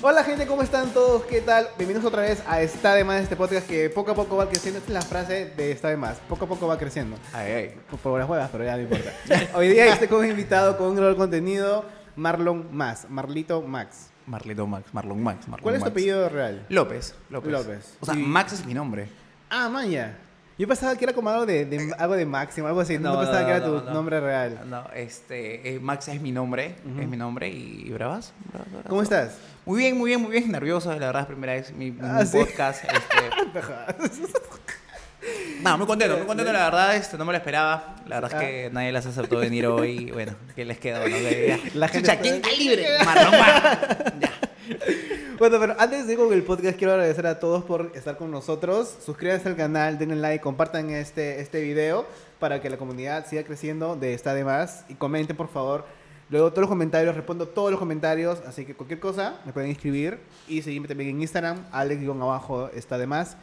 Hola gente, ¿cómo están todos? ¿Qué tal? Bienvenidos otra vez a Está de Más, este podcast que poco a poco va creciendo. Esta es la frase de Está de Más. Poco a poco va creciendo. Ay, ay. Por, por las huevas, pero ya no importa. Hoy día estoy con un invitado con un gran contenido, Marlon Más, Marlito Max. Marlito Max, Marlon Max. Marlon ¿Cuál es tu Max. apellido real? López. López. López. O sea, Y- Max es mi nombre. Ah, Maya. Yo pensaba que era como algo de, de- algo de Máximo, algo así. No, No, pensaba no, que era tu no. nombre real. No, este, eh, Max es mi nombre, es mi nombre y, y bravas, bravas, bravas. ¿Cómo estás? Muy bien, muy bien, muy bien, nervioso, la verdad, es primera vez mi, mi Ah, ¿sí? podcast. Este, no, muy contento, muy contento, la verdad, este, no me lo esperaba. La verdad Ah. es que nadie las aceptó venir hoy bueno, ¿qué les quedó? No? La gente Chucha, ¿quién está- libre? Ya. Bueno, pero antes de ir con el podcast, quiero agradecer a todos por estar con nosotros. Suscríbanse al canal, denle like, compartan este, este video para que la comunidad siga creciendo de Está de Más. Y comenten, por favor. Luego todos los comentarios, respondo todos los comentarios. Así que cualquier cosa me pueden escribir. Y seguirme también en Instagram, Alex-abajo está de más.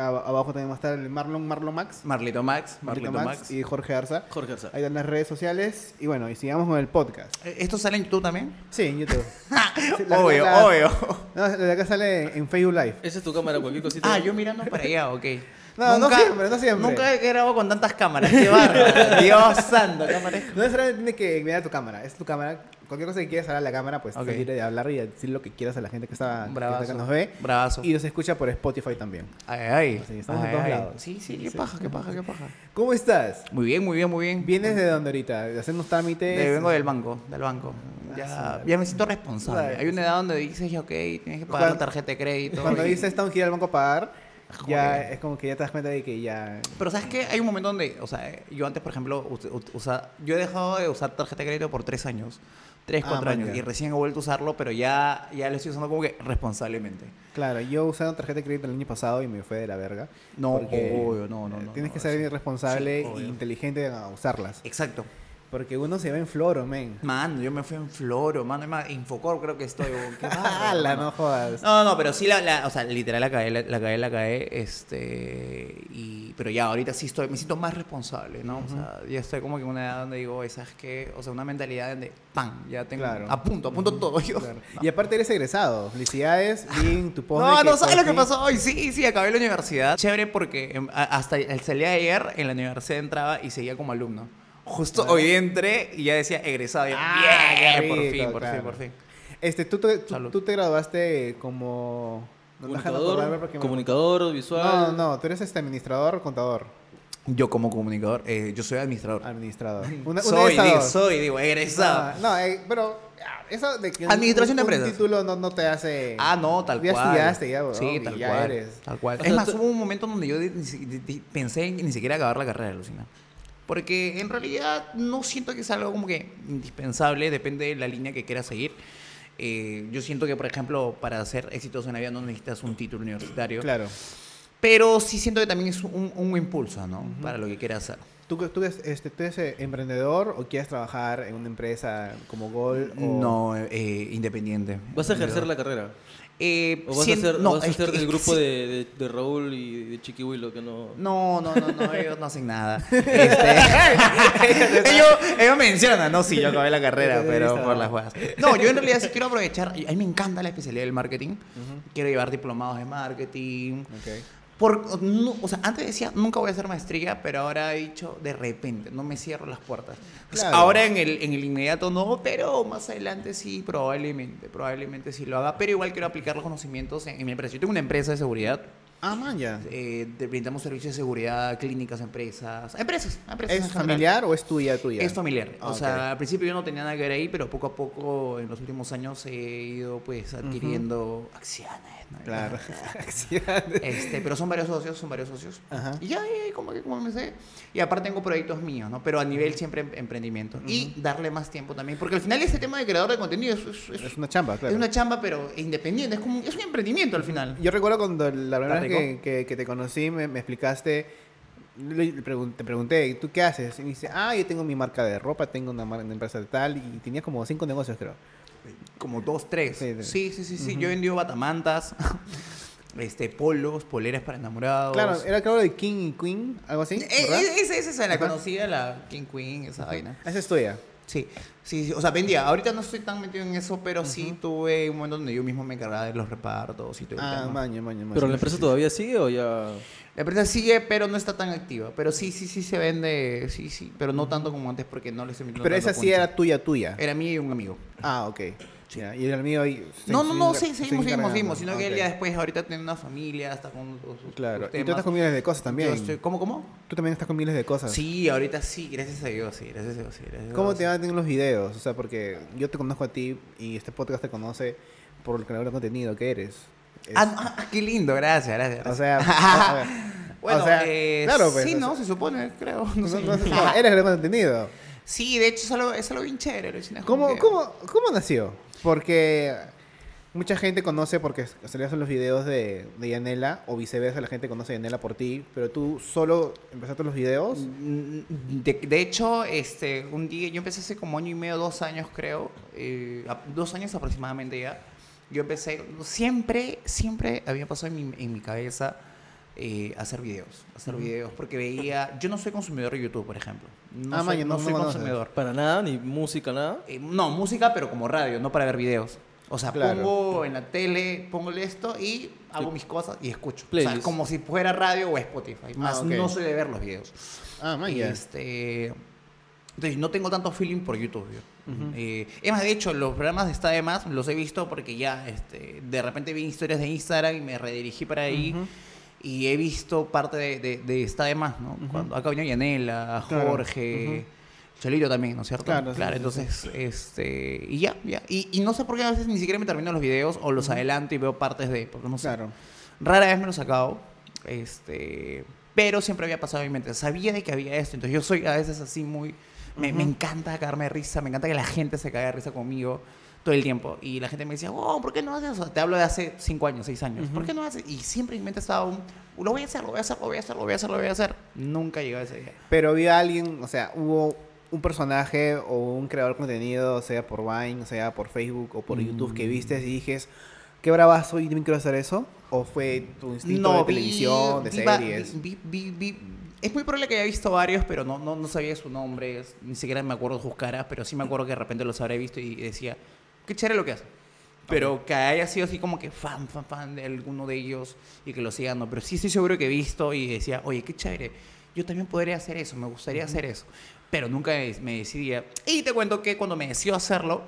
Ab- Abajo también va a estar el Marlon, Marlon Max. Marlito Max, Marlito Marlito Max, Max. y Jorge Arza. Jorge Arza. Ahí están las redes sociales. Y bueno, y sigamos con el podcast. Eh, ¿Esto sale en YouTube también? Sí, en YouTube. Sí, la- obvio, la- obvio. No, de acá sale en Facebook Live. Esa es tu cámara, cualquier cosita. Ah, yo mirando para allá, ok. No, no siempre, no siempre. Nunca he grabado con tantas cámaras, qué bárbaro. Dios santo, cámara. No necesariamente tiene que mirar tu cámara, es tu cámara. Cualquier cosa que quieras hablar a la cámara, pues Ok. te de hablar y decir lo que quieras a la gente que está, que, Bravazo. acá nos ve. Bravazo. Y nos escucha por Spotify también. Ay, ay. Sí, estamos en Ay, todos ay. lados. Sí, sí, qué Sí. paja, qué paja, qué paja. ¿Cómo estás? Muy bien, muy bien, muy bien. ¿Vienes de dónde ahorita? ¿De hacer unos trámites? De- vengo del banco, del banco. Ah, Ya, sí. ya me siento responsable. Hay una edad donde dices, ok, tienes que pagar Cuando- la tarjeta de crédito. Cuando y- dices tengo que ir al banco a pagar, ya es como que ya te das cuenta de que ya... Pero ¿sabes qué? Hay un momento donde, o sea, yo antes, por ejemplo, usa- yo he dejado de usar tarjeta de crédito por tres años. Tres, Ah, cuatro man, años. Y recién he vuelto a usarlo, pero ya, ya lo estoy usando como que responsablemente. Claro, yo usé una tarjeta de crédito el año pasado y me fue de la verga. No, obvio, no, no, eh, no, Tienes no, que ser sí. responsable Sí, e inteligente a usarlas. Exacto. Porque uno se va en floro, men. Mano, yo me fui en Floro, mano, es más, Infocor creo que estoy. oh, qué bárbaro, ¡Hala, mano. no jodas! No, no, pero sí la, la- o sea, literal la cagué, la, la la cagué, este, y, pero ya ahorita sí estoy, me siento más responsable, ¿no? O sea, ya estoy como que en una edad donde digo, "Oye, ¿sabes qué? O sea, una mentalidad donde, ¡pam! Ya tengo, Claro. a punto, a punto todo yo. Claro. Y aparte eres egresado. Felicidades, vi en tu post. No, no sabes lo que pasó hoy. Sí, sí, acabé la universidad. Chévere porque em, hasta el el día de ayer en la universidad entraba y seguía como alumno. Justo Claro. hoy entré y ya decía egresado. Y yo, Ah, bien, qué por rico, fin, por claro. fin, por fin. Este, tú, te- tú, tú te graduaste como. no, Comunicador, me- comunicador, visual. No, no, tú eres este administrador o contador. Yo como comunicador, eh, yo soy administrador. Administrador. Una, un soy, digo, egresado. soy, digo, egresado. Ah, no, eh, pero ah, eso de que un- Administración de empresas. Un título no, no te hace. Ah, no, tal ya cual. estudiaste, ya, bro, Sí, tal ya cual. eres. Tal cual. O es sea, más, tú- hubo un momento donde yo pensé en ni siquiera acabar la carrera, Lucina. Porque en realidad no siento que es algo como que indispensable, depende de la línea que quieras seguir. Eh, yo siento que, por ejemplo, para ser exitoso en la vida no necesitas un título universitario. Claro. Pero sí siento que también es un, un impulso, ¿no? Para lo que quieras hacer. ¿Tú, tú, eres, este, ¿Tú eres eh, emprendedor o quieres trabajar en una empresa como Gol? O... No, eh, independiente. ¿Vas a ejercer la carrera? Eh, ¿O vas a ser, no, vas a ser del grupo de, de, de Raúl y de Chiqui Willow que no... No, no, no, no, ellos no hacen nada. Este, ellos, ellos mencionan, no, sí, yo acabé la carrera, pero por las juegas. No, yo en realidad sí quiero aprovechar, a mí me encanta la especialidad del marketing. Quiero llevar diplomados de marketing. Ok. Por, no, o sea, antes decía, nunca voy a hacer maestría, pero ahora he dicho, de repente, no me cierro las puertas. Claro. ahora en el, en el inmediato no, pero más adelante sí, probablemente, probablemente sí lo haga. Pero igual quiero aplicar los conocimientos en, en mi empresa. Yo tengo una empresa de seguridad. Ah, man, ya. Eh, te brindamos servicios de seguridad, clínicas, empresas. Empresas, empresas. ¿Es familiar o es tuya, tuya? Es familiar. O sea, al principio yo no tenía nada que ver ahí, pero poco a poco, en los últimos años, he ido pues adquiriendo acciones. ¿no? Claro. Este, pero son varios socios, son varios socios. Ajá. Y ya, eh, como que como me sé. Y aparte tengo proyectos míos, ¿no? Pero a nivel siempre em- emprendimiento. Y darle más tiempo también. Porque al final este tema de creador de contenido es, es- es- una chamba, claro. es una chamba, pero independiente. Es como es un emprendimiento al final. Yo recuerdo cuando la primera ¿Está vez que, que- que te conocí, me, me explicaste, le- pregun- te pregunté, ¿tú qué haces? Y me dice, ah, yo tengo mi marca de ropa, tengo una, mar- una empresa de tal, y tenía como cinco negocios, creo. Como dos, tres. Sí, Sí, sí. sí. Yo he vendido batamantas, este, polos, poleras para enamorados. Claro, era claro de King y Queen, algo así, Esa esa, esa, la Ajá. conocida, la King Queen, esa vaina. Esa es tuya. Sí, sí, sí, o sea, vendía. Ahorita no estoy tan metido en eso, pero sí tuve un momento donde yo mismo me encargaba de los repartos y todo Ah, maña, maña, maña. ¿Pero la empresa todavía sigue o ya...? La empresa sigue, pero no está tan activa. Pero sí, sí, sí se vende, sí, sí, pero no tanto como antes porque no le estoy metiendo Pero esa sí era tuya, tuya. Era mía y un amigo. Ah, ok. Ya, Y el mío ahí... No, no, no, sí, se- se seguimos, seguimos, seguimos. Sino que él ya después, ahorita tiene una familia, está con sus- Claro. sus Y tú temas. estás con miles de cosas también. Estoy- ¿Cómo, cómo? Tú también estás con miles de cosas. Sí, ahorita sí, gracias a Dios, sí, gracias a Dios, sí. gracias a ¿Cómo Dios. te van los videos? O sea, porque yo te conozco a ti y este podcast te conoce por el creador de contenido que eres. Es- Ah, no, ah, qué lindo, gracias, gracias. o gracias. sea, a ver. bueno, o sea, eh, claro, pues, sí, o ¿no? sea, Se supone, creo. No no- sé. no- eres creador de contenido. Sí, de hecho, es algo, es algo bien chévere. ¿Cómo, cómo, ¿Cómo nació? Porque mucha gente conoce porque salías en los videos de, de Yanela o viceversa, la gente conoce a Yanela por ti, pero tú solo empezaste los videos. Mm, De, de hecho, este, un día, yo empecé hace como año y medio, dos años creo, eh, dos años aproximadamente ya. Yo empecé, siempre, siempre había pasado en mi, en mi cabeza eh, hacer videos, hacer videos, porque veía, yo no soy consumidor de YouTube, por ejemplo. No Ah, soy, no no- soy no consumidor. Para nada, ni música, nada. Eh, no, música, pero como radio, no para ver videos. O sea, Claro. pongo en la tele, pongo esto y hago mis cosas y escucho. O sea, como si fuera radio o Spotify. Más ok. no soy de ver los videos. Ah, man. Este, entonces, no tengo tanto feeling por YouTube. yo. Eh, es más, de hecho, los programas de Está de Más los he visto porque ya este, de repente vi historias de Instagram y me redirigí para ahí. Y he visto parte de, de, de Está de Más, ¿no? Cuando acá vino Yanela, Claro. Jorge, Cholito también, ¿no es cierto? Claro, sí, sí, sí, entonces, este. Y ya, ya. Y, y no sé por qué a veces ni siquiera me termino los videos o los adelanto y veo partes de. Porque no sé. Claro. Rara vez me lo he sacado. Este. Pero siempre había pasado en mi mente. Sabía de que había esto. Entonces yo soy a veces así muy. Me, me encanta cagarme de risa. Me encanta que la gente se caiga de risa conmigo todo el tiempo. Y la gente me decía, oh, ¿por qué no haces eso? Te hablo de hace cinco años, seis años. ¿Por qué no haces? Y siempre en mi mente estaba un. Lo voy a hacer, lo voy a hacer, lo voy a hacer, lo voy a hacer, lo voy a hacer. Nunca llegó a ese día. Pero había alguien, o sea, hubo un personaje o un creador de contenido, sea por Vine, sea por Facebook o por YouTube, que viste y dijes, qué bravazo y también quiero hacer eso? ¿O fue tu instinto de vi- televisión, de vi series? vi- es muy probable que haya visto varios, pero no, no, no sabía su nombre, ni siquiera me acuerdo sus caras, pero sí me acuerdo que de repente los habré visto y decía, qué chévere lo que hace. Pero que haya sido así como que fan, fan, fan de alguno de ellos y que lo sigan, no. Pero sí estoy seguro que he visto y decía, oye, qué chévere, yo también podría hacer eso, me gustaría hacer eso. Pero nunca me- decidía. Y te cuento que cuando me decido hacerlo,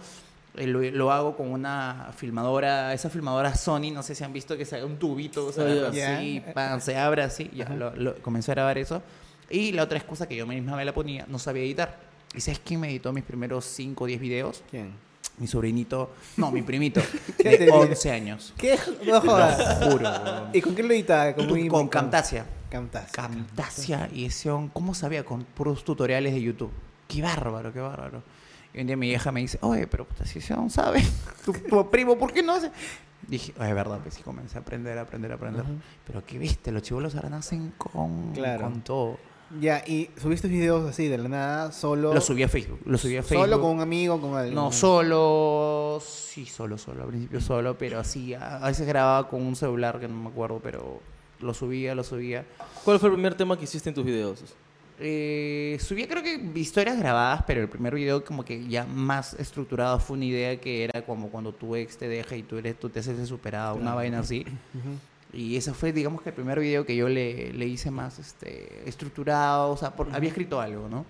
eh, lo, lo hago con una filmadora, esa filmadora Sony, no sé si han visto que se haga un tubito, o sea, Ah, ya. así, pan, se abre así, ya, lo, lo- comencé a grabar eso. Y la otra excusa que yo misma me la ponía, no sabía editar. ¿Y sabes quién me editó mis primeros 5 o 10 videos? ¿Quién? Mi sobrinito, no, mi primito, ¿Qué de te- 11 años. ¿Qué? No jodas. Lo juro, weón. ¿Y con qué lo editaba? Con, muy- Con Camtasia. Camtasia. Camtasia y ese on- ¿cómo sabía? Con puros tutoriales de YouTube. Qué bárbaro, qué bárbaro. Y un día mi vieja me dice, oye, pero puta, si ese on sabe, tu, tu primo, ¿por qué no hace? Dije, "Ay, es verdad, pues sí, comencé a aprender, a aprender, a aprender. Pero qué viste, los chivolos ahora nacen con, Claro. con todo. Ya, y subiste videos así de la nada, solo. Lo subí a Facebook, lo subí a Facebook. Solo con un amigo, con alguien. No, solo, sí, solo, solo, al principio solo, pero así, a veces grababa con un celular que no me acuerdo, pero lo subía, lo subía. ¿Cuál fue el primer tema que hiciste en tus videos? Eh, subía creo que historias grabadas, pero el primer video como que ya más estructurado fue una idea que era como cuando tu ex te deja y tú, eres, tú te haces superado, una vaina así. Y ese fue, digamos que el primer video que yo le, le hice más este, estructurado, o sea, por- había escrito algo, ¿no?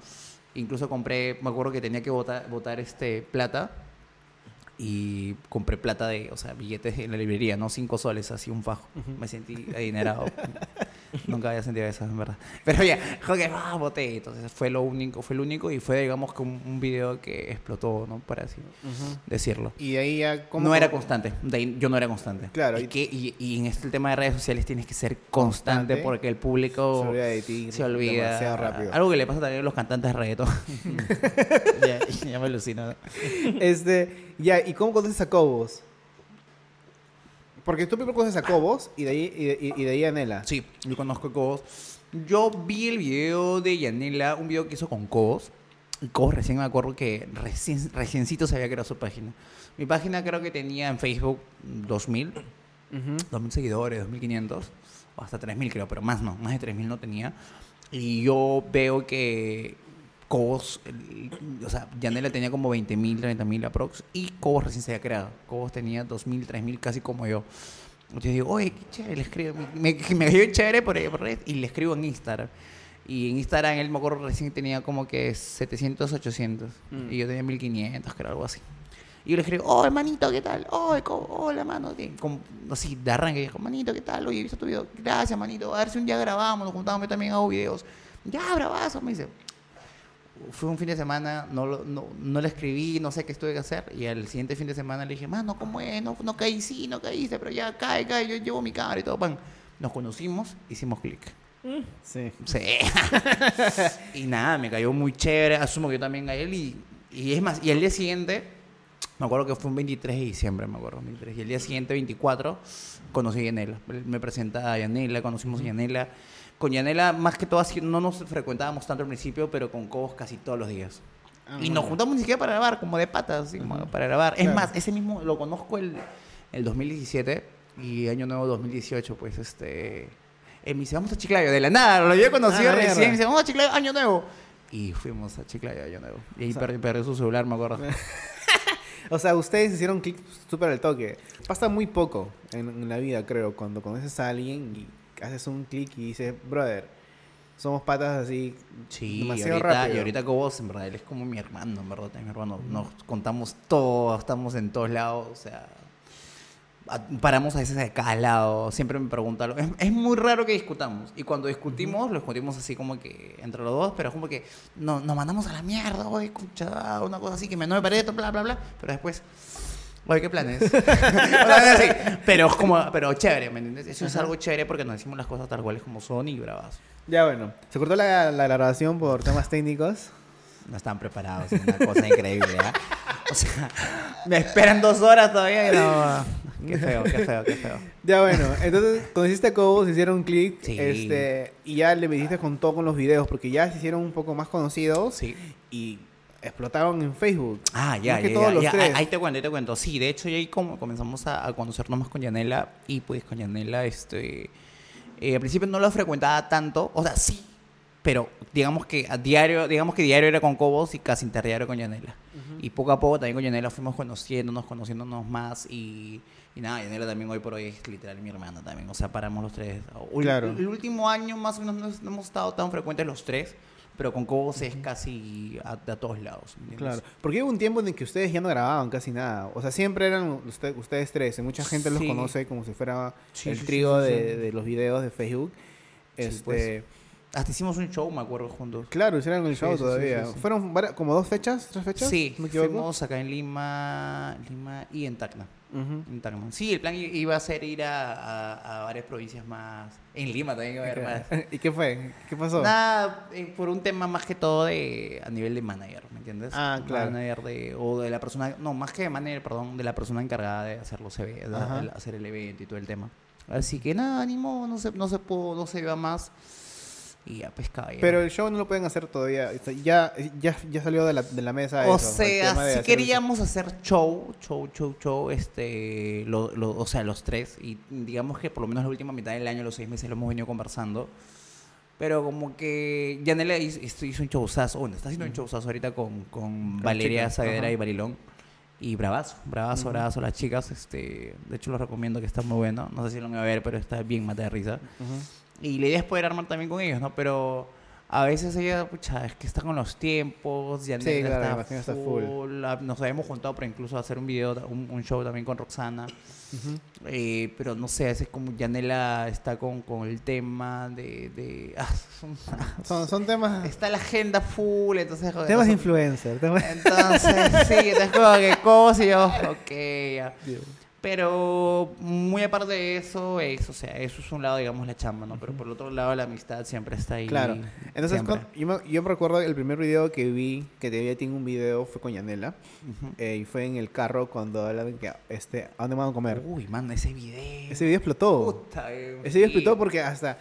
Incluso compré, me acuerdo que tenía que botar, botar este, plata y compré plata de, o sea, billetes en la librería, ¿no? Cinco soles, así un fajo. Me sentí adinerado. Nunca había sentido eso, en verdad. Pero ya, que ah, boté. Entonces fue lo único, fue lo único y fue, digamos, que un, un video que explotó, ¿no? Para así decirlo. Y de ahí ya. ¿cómo- No era constante. De ahí yo no era constante. Claro, Y, y- que, y, y en este tema de redes sociales tienes que ser constante, Constante. porque el público Se olvida de ti se olvida. demasiado rápido. Algo que le pasa también a los cantantes de reggaetón. ya, ya me alucino. ¿no? Este, ya, ¿y cómo conoces a Cobos? Porque tú primero conoces a Cobos y de ahí, y de, y- y de ahí a Nela. Sí, yo conozco a Cobos. Yo vi el video de Yanela, un video que hizo con Cobos. Y Cobos recién me acuerdo que recién, reciencito sabía que era su página. Mi página creo que tenía en Facebook 2000, 2000 seguidores, 2500, o hasta 3000 creo, pero más no, más de 3000 no tenía. Y yo veo que Cobos, o sea, Yanela tenía como 20 mil, 30 mil aprox. Y Cobos recién se había creado. Cobos tenía 2 mil, 3 mil, casi como yo. Entonces yo digo, oye, qué chévere, le escribo. Me, me, chévere por, por red y le escribo en Instagram. Y en Instagram él me acuerdo recién tenía como que 700, 800. Mm. Y yo tenía 1500, creo, algo así. Y yo le escribo, oh, hermanito, ¿qué tal? Oh, hola, mano. ¿qué?". Como, así, de arranque, dijo, manito, ¿qué tal? Oye, he visto tu video. Gracias, manito. A ver si un día grabamos, nos juntamos, yo también hago videos. Ya, bravazo, me dice. Fue un fin de semana, no, no, no le escribí, no sé qué tuve que hacer. Y al siguiente fin de semana le dije, mano, ¿cómo es? No, no caí, sí, no caíste, pero ya cae, cae, yo llevo mi cámara y todo, pan. Nos conocimos, hicimos clic. Sí. Sí. y nada, me cayó muy chévere. Asumo que yo también a él. Y, y es más, y el día siguiente, me acuerdo que fue un 23 de diciembre, me acuerdo. 23, y el día siguiente, 24, conocí a Yanela. Él Me presenta a Yanela, conocimos a Yanela. Con Yanela, más que todo, no nos frecuentábamos tanto al principio, pero con Cobos casi todos los días. Ah, y nos juntamos ni siquiera para grabar, como de patas, así, para grabar. Es Claro. más, ese mismo lo conozco el, el 2017 y Año Nuevo 2018, pues este. Él me dice, vamos a Chiclayo, de la nada, lo había conocido Ah, recién, me dice, vamos a Chiclayo, Año Nuevo. Y fuimos a Chiclayo, Año Nuevo. Y ahí O sea- perdió, perdió su celular, me acuerdo. O sea, ustedes hicieron clic súper al toque. Pasa muy poco en, en la vida, creo, cuando conoces a alguien y haces un clic y dices, brother, somos patas así Sí, y demasiado ahorita, rápido. y ahorita Cobos, en verdad, él es como mi hermano, en verdad, es mi hermano. Nos contamos todo, estamos en todos lados, o sea, paramos a veces de cada lado, siempre me pregunta, es, es muy raro que discutamos, y cuando discutimos, lo discutimos así como que entre los dos, pero es como que no, nos mandamos a la mierda, oye, escucha, una cosa así que me no me parece bla, bla, bla, pero después... Oye, ¿qué planes? Así, pero es como, pero chévere, ¿me entiendes? Eso es algo chévere porque nos decimos las cosas tal cuales como son y bravas. Ya bueno, se cortó la, la grabación por temas técnicos. No están preparados, es una cosa increíble, ¿ah? O sea, me esperan dos horas todavía y no. Qué feo, qué feo, qué feo. Ya bueno, entonces conociste a Cobos, hicieron un clic Sí. este, y ya le metiste con todo con los videos porque ya se hicieron un poco más conocidos Sí. y explotaron en Facebook. Ah, ya, que ya, todos ya, los ya, tres. Ahí te cuento, ahí te cuento. Sí, de hecho, ahí como comenzamos a, a conocernos más con Yanela. Y pues con Yanela, este. eh, al principio no lo frecuentaba tanto. O sea, sí. Pero digamos que a diario, digamos que diario era con Cobos y casi interdiario con Yanela. Y poco a poco también con Yanela fuimos conociéndonos, conociéndonos más. Y, y nada, Yanela también hoy por hoy es literal mi hermana también. O sea, paramos los tres. Claro. El, último año más o menos no hemos estado tan frecuentes los tres. Pero con Cobos es casi a, a todos lados. ¿me entiendes? Claro, porque hubo un tiempo en el que ustedes ya no grababan casi nada. O sea, siempre eran usted- ustedes tres. y Mucha gente los conoce como si fuera Sí, el trío de, de los videos de Facebook. Sí, Este, pues. Hasta hicimos un show, me acuerdo, juntos. Claro, hicieron el Sí, show sí, sí, sí. Fueron como dos fechas, tres fechas. Sí, ¿Me equivoco? fuimos acá en Lima, Lima y en Tacna. En Tacna. Sí, el plan iba a ser ir a, a- a varias provincias más. En Lima también iba a haber más. ¿Y qué fue? ¿Qué pasó? Nada, eh, por un tema más que todo de a nivel de manager, ¿me entiendes? Ah, claro. Manager de, o de la persona, no, más que de manager, perdón, de la persona encargada de hacer los eve- de- Ajá. de hacer el evento y todo el tema. Así que nada, ánimo, no se, no se pudo, no se iba más. Y ya, pues caballero. Pero el show no lo pueden hacer todavía. Ya, ya, ya salió de la, de la mesa. O eso, sea, si hacer queríamos hacer show, show, show, show, este, lo, lo- o sea, los tres, y digamos que por lo menos la última mitad del año, los seis meses, lo hemos venido conversando. Pero como que Yanela hizo, hizo un showzazo, bueno, está haciendo un showzazo ahorita con, con Valeria Saavedra y Barilón. Y bravazo, bravazo, bravazo las chicas. Este, de hecho, los recomiendo que está muy bueno. No sé si lo van a ver, pero está bien mata de risa. Ujú. Y la idea es poder armar también con ellos, ¿no? Pero a veces ella, pucha, es que está con los tiempos, ya Sí, claro, imagino está full. Nos habíamos juntado para incluso hacer un video, un, un show también con Roxana. Eh, pero no sé, es como Yanela está con, con el tema de... de ah, son- Son, son temas, está la agenda full, entonces... joder, temas no sé- influencer. temas- Entonces, sí, entonces como que cosas y yo, ok, ya. Pero muy aparte de eso, es, o sea, eso es un lado, digamos, la chamba, ¿no? Pero por el otro lado, la amistad siempre está ahí. Claro. Entonces, con- yo, me, yo me recuerdo el primer video que vi, que te vi un video, fue con Yanela. Ujú. eh, y fue en el carro cuando hablaban que, este, ¿a dónde van a comer? Uy, man, ese video. Ese video explotó. Puta, eh, Ese video explotó porque hasta...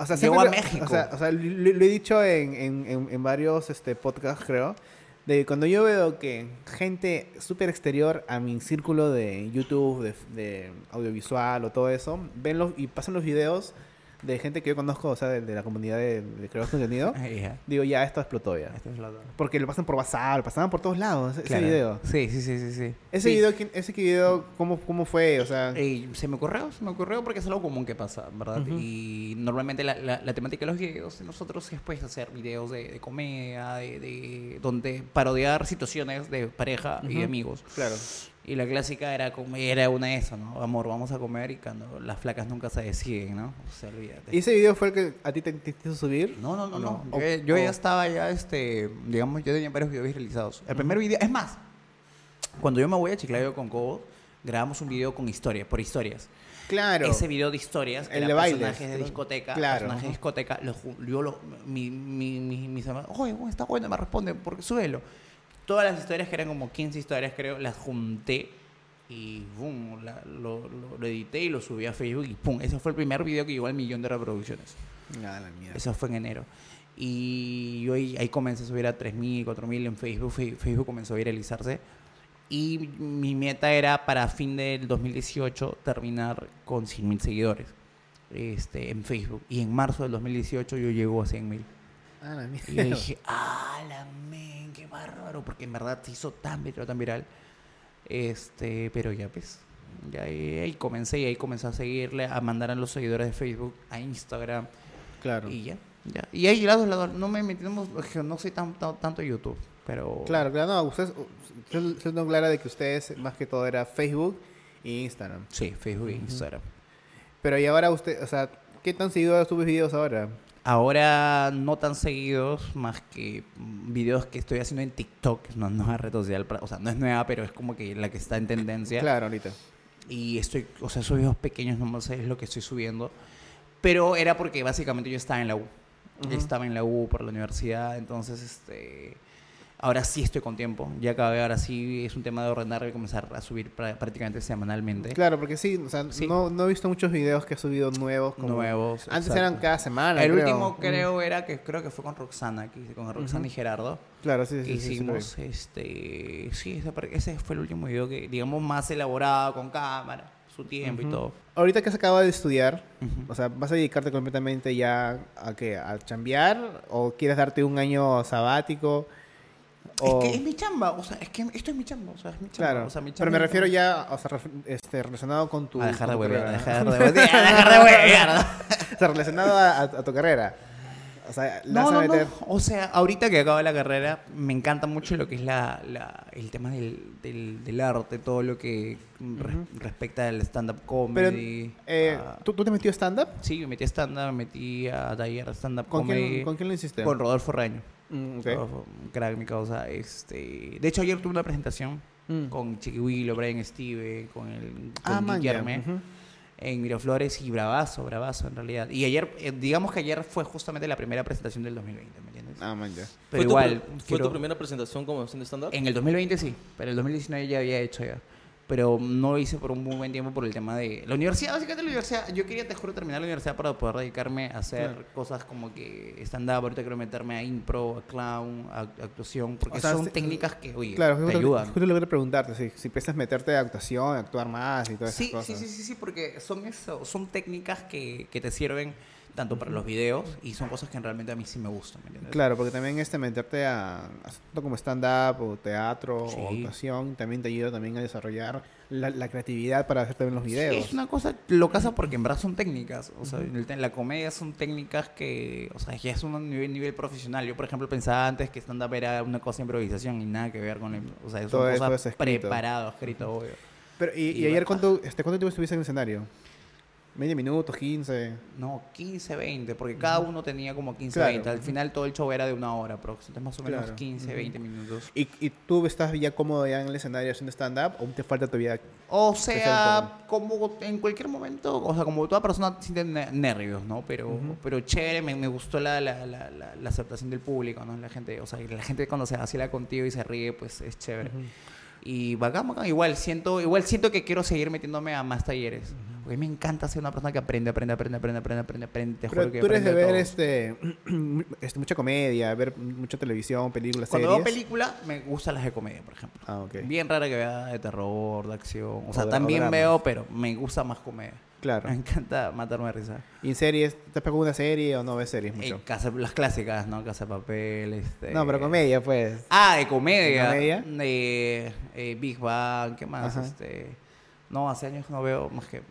O sea, Llegó a México. O sea, o sea, lo, lo he dicho en, en, en, en varios este, podcasts, creo. De cuando yo veo que gente súper exterior a mi círculo de YouTube, de, de audiovisual o todo eso, ven los, y pasan los videos, de gente que yo conozco, o sea, de, de la comunidad de, de creadores de contenido, digo, ya, esto explotó ya. Esto la- Porque lo pasan por WhatsApp, lo pasaban por todos lados, ese video. Sí, sí, sí, sí, sí. Ese Sí. video, ¿quién- ese video ¿cómo, ¿cómo fue? O sea, se me ocurrió, se me ocurrió porque es algo común que pasa, ¿verdad? Y normalmente la, la- la temática de los videos de nosotros es pues hacer videos de, de comedia, de, de- donde parodiar situaciones de pareja y Ujú. amigos. claro. Y la clásica era era una de esas, ¿no? Amor, vamos a comer y cuando las flacas nunca se deciden, ¿no? O sea, olvídate. ¿Y ese video fue el que a ti te, te hizo subir? No, no, no, ¿O no. O- Yo, yo ya estaba ya, este, digamos, yo tenía varios videos realizados. El primer video, es más, cuando yo me voy a Chiclayo con Cobos, grabamos un video con historias, por historias. Claro. Ese video de historias, que El de bailes, personajes de discoteca, Claro, personajes de discoteca, los yo lo, mi, mi, mi- mis hermanos, oye, está bueno, me responden, porque súbelo. Todas las historias, que eran como 15 historias, creo, las junté y boom, la- lo, lo- lo edité y lo subí a Facebook y pum, ese fue el primer video que llegó al millón de reproducciones. Ah, la mierda. Eso fue en enero. Y yo ahí, ahí comencé a subir a 3.000, 4.000 en Facebook. Facebook comenzó a viralizarse. Y mi meta era para fin del 2018 terminar con 100.000 seguidores este, en Facebook. Y en marzo del 2018 yo llego a 100.000. Ah, la mierda. Y yo dije, ah, la qué bárbaro. Porque en verdad se hizo tan viral, tan viral. Este, pero ya pues. Ya ahí, ahí comencé y ahí comencé a seguirle, a mandar a los seguidores de Facebook, a Instagram. Claro. Y ya, ya. Y ahí lado, lado, no me metemos, no soy tan, tan- tanto YouTube, pero... Claro, claro, no, ustedes, usted usted no clara de que ustedes más que todo era Facebook e Instagram. Sí, Facebook e Instagram. Pero y ahora usted, o sea, ¿qué tan seguido subes videos ahora? Ahora no tan seguidos, más que videos que estoy haciendo en TikTok, que es una nueva red social, o sea, no es nueva, pero es como que la que está en tendencia. Claro, ahorita. Y estoy, o sea, esos videos pequeños nomás es lo que estoy subiendo. Pero era porque básicamente yo estaba en la U. Ujú. Estaba en la U por la universidad, entonces este ahora sí estoy con tiempo. Ya acabé, ahora sí es un tema de ordenar y comenzar a subir prácticamente semanalmente. Claro, porque sí, o sea, Sí. No, no he visto muchos videos que he subido nuevos. Como... Nuevos. Antes exacto. eran cada semana. El creo. último Mm. creo era que creo que fue con Roxana, que con Roxana y Gerardo. Claro, sí, sí. hicimos este sí, ese, fue el último video que digamos más elaborado con cámara, su tiempo y todo. Ahorita que has acabado de estudiar, o sea, ¿vas a dedicarte completamente ya a qué? ¿A chambear? ¿O quieres darte un año sabático? O- Es que es mi chamba, o sea, es que esto es mi chamba, o sea, es mi chamba. Claro, o sea, mi pero me chamba- refiero ya, o sea, ref- este, relacionado con tu... A dejar de huevear, a dejar de huevear, a dejar de huevear. o sea, relacionado a, a- a tu carrera. O sea, ¿la No, no, meter? no. O sea, ahorita que acabo la carrera, me encanta mucho lo que es la, la- el tema del, del, del arte, todo lo que re- Ujú. respecta al stand-up Pero, comedy. eh, a- ¿tú, ¿tú te metió stand-up? Sí, me metí a stand-up, me metí a taller stand-up ¿Con comedy. quién, ¿Con quién lo hiciste? Con Rodolfo Raño. Mm, ok. Rodolfo, un crack, mi causa. Este, de hecho, ayer tuve una presentación Mm. con Chiquihuilo, Brian Steve, con el con Ah, ya. Guillerme. Ujú. en Miraflores y bravazo, bravazo en realidad. Y ayer, eh, digamos que ayer fue justamente la primera presentación del 2020, ¿me entiendes? Ah, man, ya. Pero ¿Fue tu igual, pri- ¿Fue quiero- tu primera presentación como haciendo stand-up? en el 2020 sí, pero el 2019 ya había hecho ya. Pero no lo hice por un muy buen tiempo por el tema de la universidad. Básicamente la universidad, yo quería, te juro, terminar la universidad para poder dedicarme a hacer Claro. cosas como que stand-up. Ahorita quiero meterme a impro, a clown, a a actuación, porque O sea, son técnicas que, oye, Claro, te justo, ayudan. justo lo quería preguntarte, si, si piensas meterte a actuación, a actuar más y todas Sí, esas sí, sí, sí, sí, porque son eso, son técnicas que, que te sirven tanto para los videos y son cosas que realmente a mí sí me gustan, ¿me? Claro, porque también este meterte a, a como stand-up o teatro o Sí. actuación también te ayuda también a desarrollar la, la creatividad para hacer también los Sí, videos. es una cosa locaza porque en verdad son técnicas. O sea, el te- la comedia son técnicas que, o sea, ya es un nivel, nivel profesional. Yo, por ejemplo, pensaba antes que stand-up era una cosa de improvisación y nada que ver con el, O sea, son Todo eso cosas es preparado, escrito, obvio. Pero, ¿y, y Y ayer cuánto, este, cuánto tiempo estuviste en el escenario? ¿20 minutos, 15? No, 15, 20, porque cada uno tenía como 15, Claro. 20. Al final todo el show era de una hora, pero entonces más o menos Claro. 15, Ujú. 20 minutos. ¿Y, ¿Y tú estás ya cómodo ya en el escenario haciendo stand-up o te falta todavía? O sea como en cualquier momento, o sea, como toda persona siente ne- nervios, ¿no? Pero, Ujú. pero chévere, me, me gustó la, la, la, la- la aceptación del público, ¿no? La gente, o sea, la gente cuando se vacila contigo y se ríe, pues es chévere. Y bacán, bacán. Igual siento, igual siento que quiero seguir metiéndome a más talleres. Porque a mí me encanta ser una persona que aprende, aprende, aprende, aprende, aprende, aprende, aprende. Te Pero juro que tú eres de ver este, este, mucha comedia, ver mucha televisión, películas, Cuando series. veo película, me gustan las de comedia, por ejemplo. Ah, ok. Bien rara que vea de terror, de acción. O sea, O dra- o también veo, pero me gusta más comedia. Claro. Me encanta matarme de risa. ¿Y en series? ¿Te pegado una serie o no ves series mucho? Eh, casa- las clásicas, ¿no? Casa de Papel, este... No, pero comedia, pues. Ah, de comedia. ¿De comedia? Eh, Big Bang, ¿qué más? Ajá. Este, no, hace años no veo más que...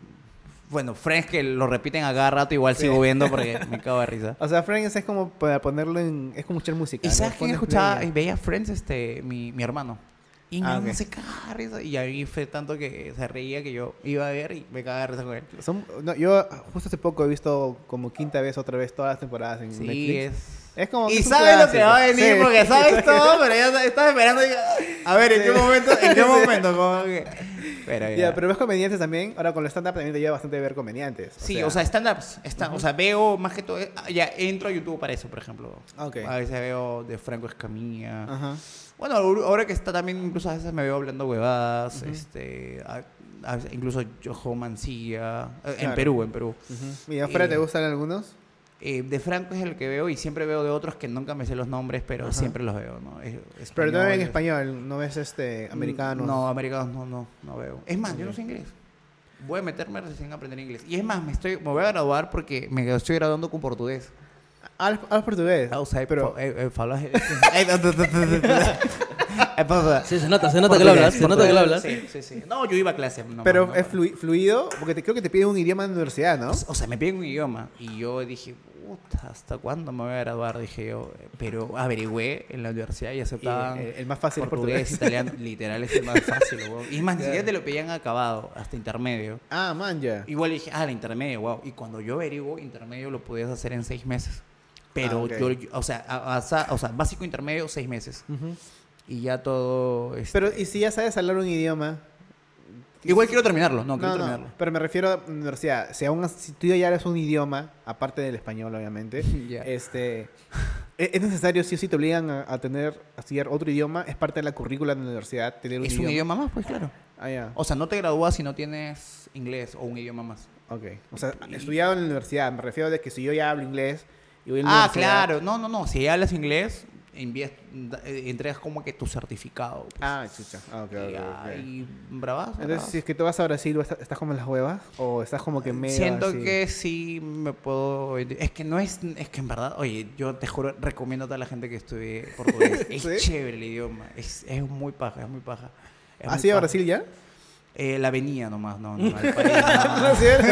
Bueno, Friends que lo repiten a cada rato, igual Sí. sigo viendo porque me cago de risa. O sea, Friends es como para ponerlo en... Es como escuchar música. ¿Y sabes quién escuchaba y veía Friends? Este, mi, mi hermano. Y Ah, no, se cagaba de risa. Y ahí fue tanto que se reía que yo iba a ver y me cagaba de risa con él. Son- no, yo justo hace poco he visto como quinta vez, otra vez, todas las temporadas en Sí, Netflix. es... Es como... Y sabes lo que va a venir Sí. porque sabes todo, pero ya estás esperando. y- A ver, ¿en qué momento? ¿En qué momento? Como que- Pero ya. Pero ves comediantes también. Ahora con el stand-up también te lleva bastante ver comediantes. Sí, o sea, stand-ups. stand- O sea, veo más que todo. ah, Ya entro a YouTube para eso, por ejemplo. Ok. A veces veo de Franco Escamilla. Ajá. Bueno, ahor- ahora que está también, incluso a veces me veo hablando huevadas. este, a- a incluso Jojo Mancilla. eh, En. Perú, en Perú. ¿Y afuera Eh, te gustan algunos? Eh, de Franco es el que veo y siempre veo de otros que nunca me sé los nombres, pero Ajá. siempre los veo, ¿no? Es- Pero no en español, no ves este americanos. No, americanos no, no, no veo. Es más, yo no sé inglés. Voy a meterme recién a aprender inglés. Y es más, me estoy me voy a graduar porque me estoy graduando con portugués. Hablas, hablas portugués. Ah, o sea, pero eh, eh, falas- Eh, no, no, no, no, no, no. Eh. Sí, se nota, se nota que lo hablas, se nota que lo hablas. Sí, sí, sí. No, yo iba a clase. nomás, pero ¿no? es flui- fluido, porque te, creo que te piden un idioma en la universidad, ¿no? O sea, me piden un idioma. Y yo dije, puta, ¿hasta cuándo me voy a graduar? Dije yo. Pero averigüé en la universidad y aceptaban. Y, eh, el más fácil es portugués, portugués. italiano, literal es el más fácil, weón. Y más, ni Ya. siquiera te lo pedían acabado, hasta intermedio. Ah, man, ya. Igual dije, ah, el intermedio, wow. Y cuando yo averiguo, intermedio lo podías hacer en seis meses. Pero Ah, yo, yo- o sea, a- a- o sea, básico intermedio, seis meses. Y ya todo. este, Pero, ¿y si ya sabes hablar un idioma? Igual quiero terminarlo, no, quiero No, terminarlo. pero me refiero a universidad. Si, aún, si tú ya eres un idioma, aparte del español, obviamente, este, ¿e- ¿es necesario, si o sí te obligan a, a tener, a estudiar otro idioma? ¿Es parte de la currícula de la universidad tener un Es idioma? un idioma más, pues claro. Ah. O sea, no te gradúas si no tienes inglés o un idioma más. Ok. O sea, estudiado en la universidad. Me refiero de que si yo ya hablo inglés y voy a la Ah, claro. No, no, no. Si hablas inglés, envías, eh, entregas como que tu certificado. pues. Ah, chucha. Ah, ok, y, ok, ya, ok. y bravazo, Entonces, si es que tú vas a Brasil, ¿o ¿estás, como en las huevas? ¿O estás como que medio Siento así? que sí me puedo... Es que no es... Es que en verdad, oye, yo te juro, recomiendo a toda la gente que estudie portugués. Es ¿Sí? chévere el idioma. Es, es muy paja, es muy paja. Es ¿Has ido a. Brasil ya? Eh, la avenida nomás, no, no, al país, no. ¿No es cierto?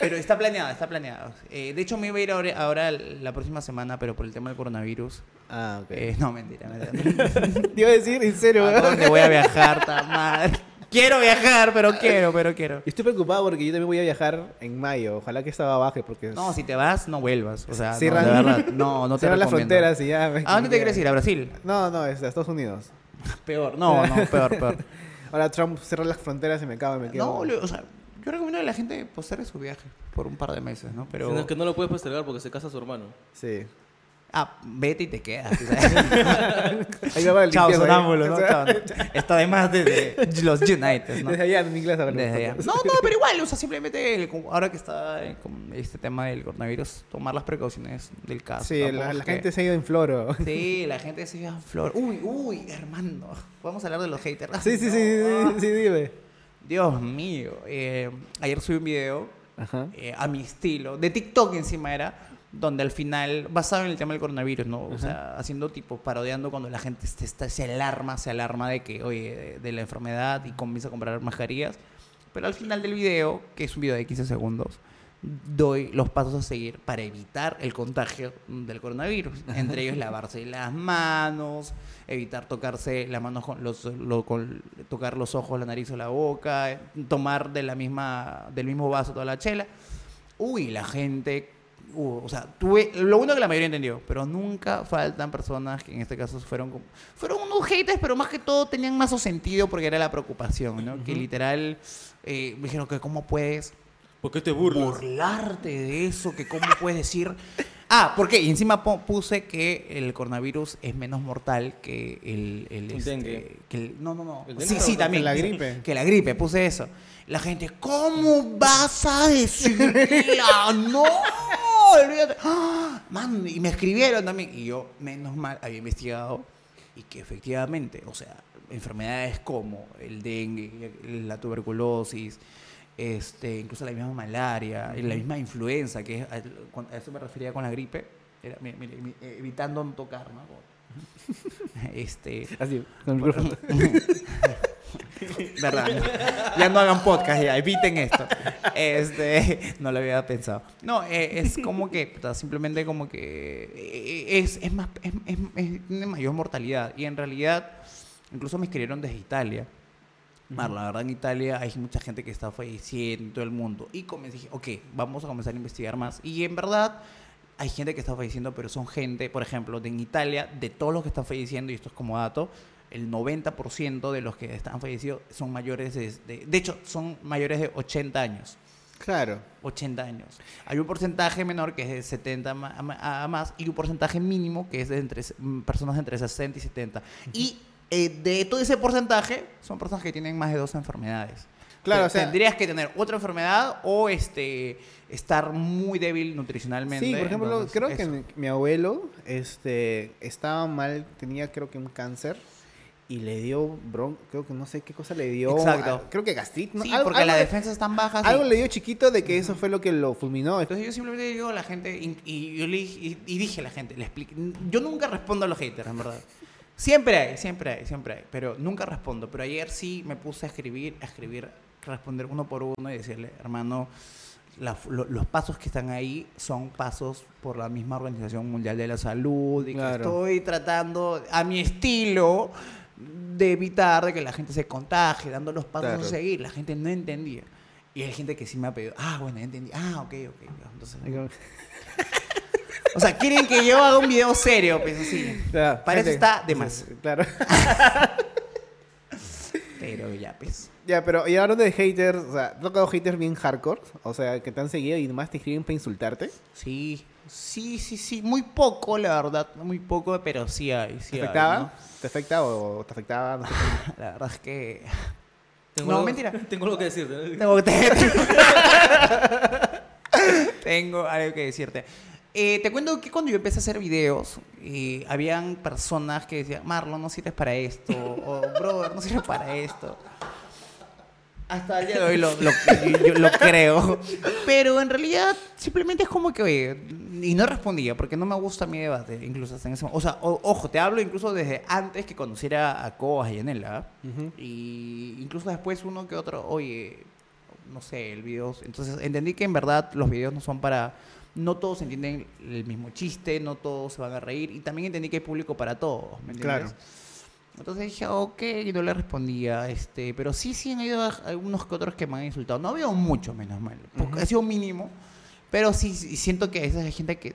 Pero está planeado, está planeado. Eh, de hecho, me iba a ir ahora, ahora la próxima semana, pero por el tema del coronavirus. Ah, ok. eh, no, mentira, mentira. Te iba a decir, en serio, ¿A dónde voy a viajar, ta madre? Quiero viajar, pero quiero, pero quiero. Estoy preocupado porque yo también voy a viajar en mayo. Ojalá que esta baje porque... No, si te vas, no vuelvas. O sea, no, Cierran- de verdad. No, no te Cierran las fronteras y ya... ¿A dónde te quieres ir? ¿A Brasil? No, no, es a Estados Unidos. Peor. No, no, peor, peor. Ahora Trump cierra las fronteras y me cago y me quedo... No, o sea, yo recomiendo a la gente postergue su viaje por un par de meses, ¿no? Pero... Sino que no lo puedes postergar porque se casa su hermano. Sí. Ah, vete y te quedas. Ahí va el Chao, sonámbulo. ¿no? Chao. Está además desde los United, ¿no? Desde allá en inglés hablamos. Desde allá. No, no, pero igual, o sea, simplemente el- ahora que está eh, con este tema del coronavirus, tomar las precauciones del caso. Sí, la, la que- gente se ha ido en floro. Sí, la gente se iba a flor. Uy, uy, hermano. Vamos a hablar de los haters. Sí, sí, No. sí, sí, sí, dime. Dios mío. Eh, ayer subí un video Ajá. eh, a mi estilo, de TikTok encima era, donde al final, basado en el tema del coronavirus, ¿no? O sea, haciendo tipo, parodiando cuando la gente se, está- se alarma, se alarma de que, oye, de, de la enfermedad y comienza a comprar mascarillas. Pero al final del video, que es un video de 15 segundos, doy los pasos a seguir para evitar el contagio del coronavirus. Entre ellos, lavarse las manos, evitar tocarse las manos con los, lo- con- tocar los ojos, la nariz o la boca, tomar de la misma, del mismo vaso toda la chela. Uy, la gente, uh, o sea, tuve, lo bueno que la mayoría entendió, pero nunca faltan personas que en este caso fueron como, fueron unos haters, pero más que todo tenían más sentido porque era la preocupación, ¿no? Que literal eh, me dijeron que cómo puedes ¿Por qué te burlas? burlarte de eso, que cómo puedes decir... Ah, ¿por qué? Y encima puse que el coronavirus es menos mortal que el... el, El este, dengue. que el- no, no, no. ¿El dengue Sí, sí, que también. la gripe? Que la gripe, puse eso. La gente, ¿cómo vas a decirla? ¡No! Olvídate. ¡Ah! Man, y me escribieron también. Y yo, menos mal, había investigado y que efectivamente, o sea, enfermedades como el dengue, la tuberculosis, este, incluso la misma malaria, y la misma influenza, que es, a, eso me refería con la gripe, era, eh, evitando no tocar, ¿no? Este, Así, con el micrófono. verdad, ya no hagan podcast, ya eviten esto. Este, no lo había pensado. No, eh, es como que, simplemente como que eh, es, es más, es, es- es- tiene mayor mortalidad. Y en realidad, incluso me escribieron desde Italia. Mar, la verdad en Italia hay mucha gente que está falleciendo en todo el mundo. Y comencé, dije, ok, vamos a comenzar a investigar más. Y en verdad hay gente que está falleciendo, pero son gente, por ejemplo, de en Italia, de todos los que están falleciendo, y esto es como dato, el 90% de los que están fallecidos son mayores de, de, de hecho, son mayores de 80 años. Claro. 80 años. Hay un porcentaje menor que es de 70 ma- a, más y un porcentaje mínimo que es de entre, mm, personas de entre 60 y 70. Y eh, de todo ese porcentaje son personas que tienen más de dos enfermedades. Claro, o sea- tendrías que tener otra enfermedad o este estar muy débil nutricionalmente. Sí, por ejemplo, entonces, creo que mi, mi abuelo este, estaba mal, tenía creo que un cáncer y le dio, bron, creo que no sé qué cosa le dio. Exacto. ah, Creo que gastritis. ¿no? Sí, Algo- porque las defensas están bajas. y- Algo le dio chiquito de que eso fue lo que lo fulminó. Entonces yo simplemente digo a la gente, y, y yo le dije- y, y dije a la gente, le expliqué, yo nunca respondo a los haters, en verdad. Siempre hay, siempre hay, siempre hay, pero nunca respondo. Pero ayer sí me puse a escribir, a escribir, responder uno por uno y decirle, hermano, la- lo- los pasos que están ahí son pasos por la misma Organización Mundial de la Salud y Claro. que estoy tratando a mi estilo de evitar de que la gente se contagie, dando los pasos Claro. a seguir. La gente no entendía. Y hay gente que sí me ha pedido, ah, bueno, ya entendí. Ah, ok, ok. Entonces, o sea, quieren que yo haga un video serio, pues así. Claro, Para eso gente- está de más. Claro. Pero ya, pues. Ya, pero y hablando de haters, o sea, ¿te tocado haters bien hardcore? O sea, que te han seguido y nomás te escriben para insultarte. Sí, sí, sí, sí. Muy poco, la verdad. Muy poco, pero sí hay. Sí ¿Te hay, afectaba? ¿no? ¿Te afecta o te afectaba? No sé. La verdad es que. Tengo No, algo- mentira. Tengo algo que decirte. Tengo que te- Tengo algo que decirte. Eh, te cuento que cuando yo empecé a hacer videos, eh, habían personas que decían, Marlon, no sirves para esto, o brother, no sirves para esto. Hasta el día de hoy lo, lo- yo, lo creo. Pero en realidad simplemente es como que, oye, y no respondía porque no me gusta mi debate, incluso hasta en ese momento. O sea, o- ojo, te hablo incluso desde antes que conociera a Cobas y Yanela. Ujú. Y incluso después uno que otro, oye, no sé, el video. Entonces entendí que en verdad los videos no son para. No todos entienden el mismo chiste, no todos se van a reír. Y también entendí que hay público para todos, ¿me entiendes? Claro. Entonces dije, ok, y no le respondía. Este, pero sí, sí han habido algunos que otros que me han insultado. No ha habido mucho, menos mal. Porque Ujú. Ha sido mínimo. Pero sí, sí siento que esa es gente que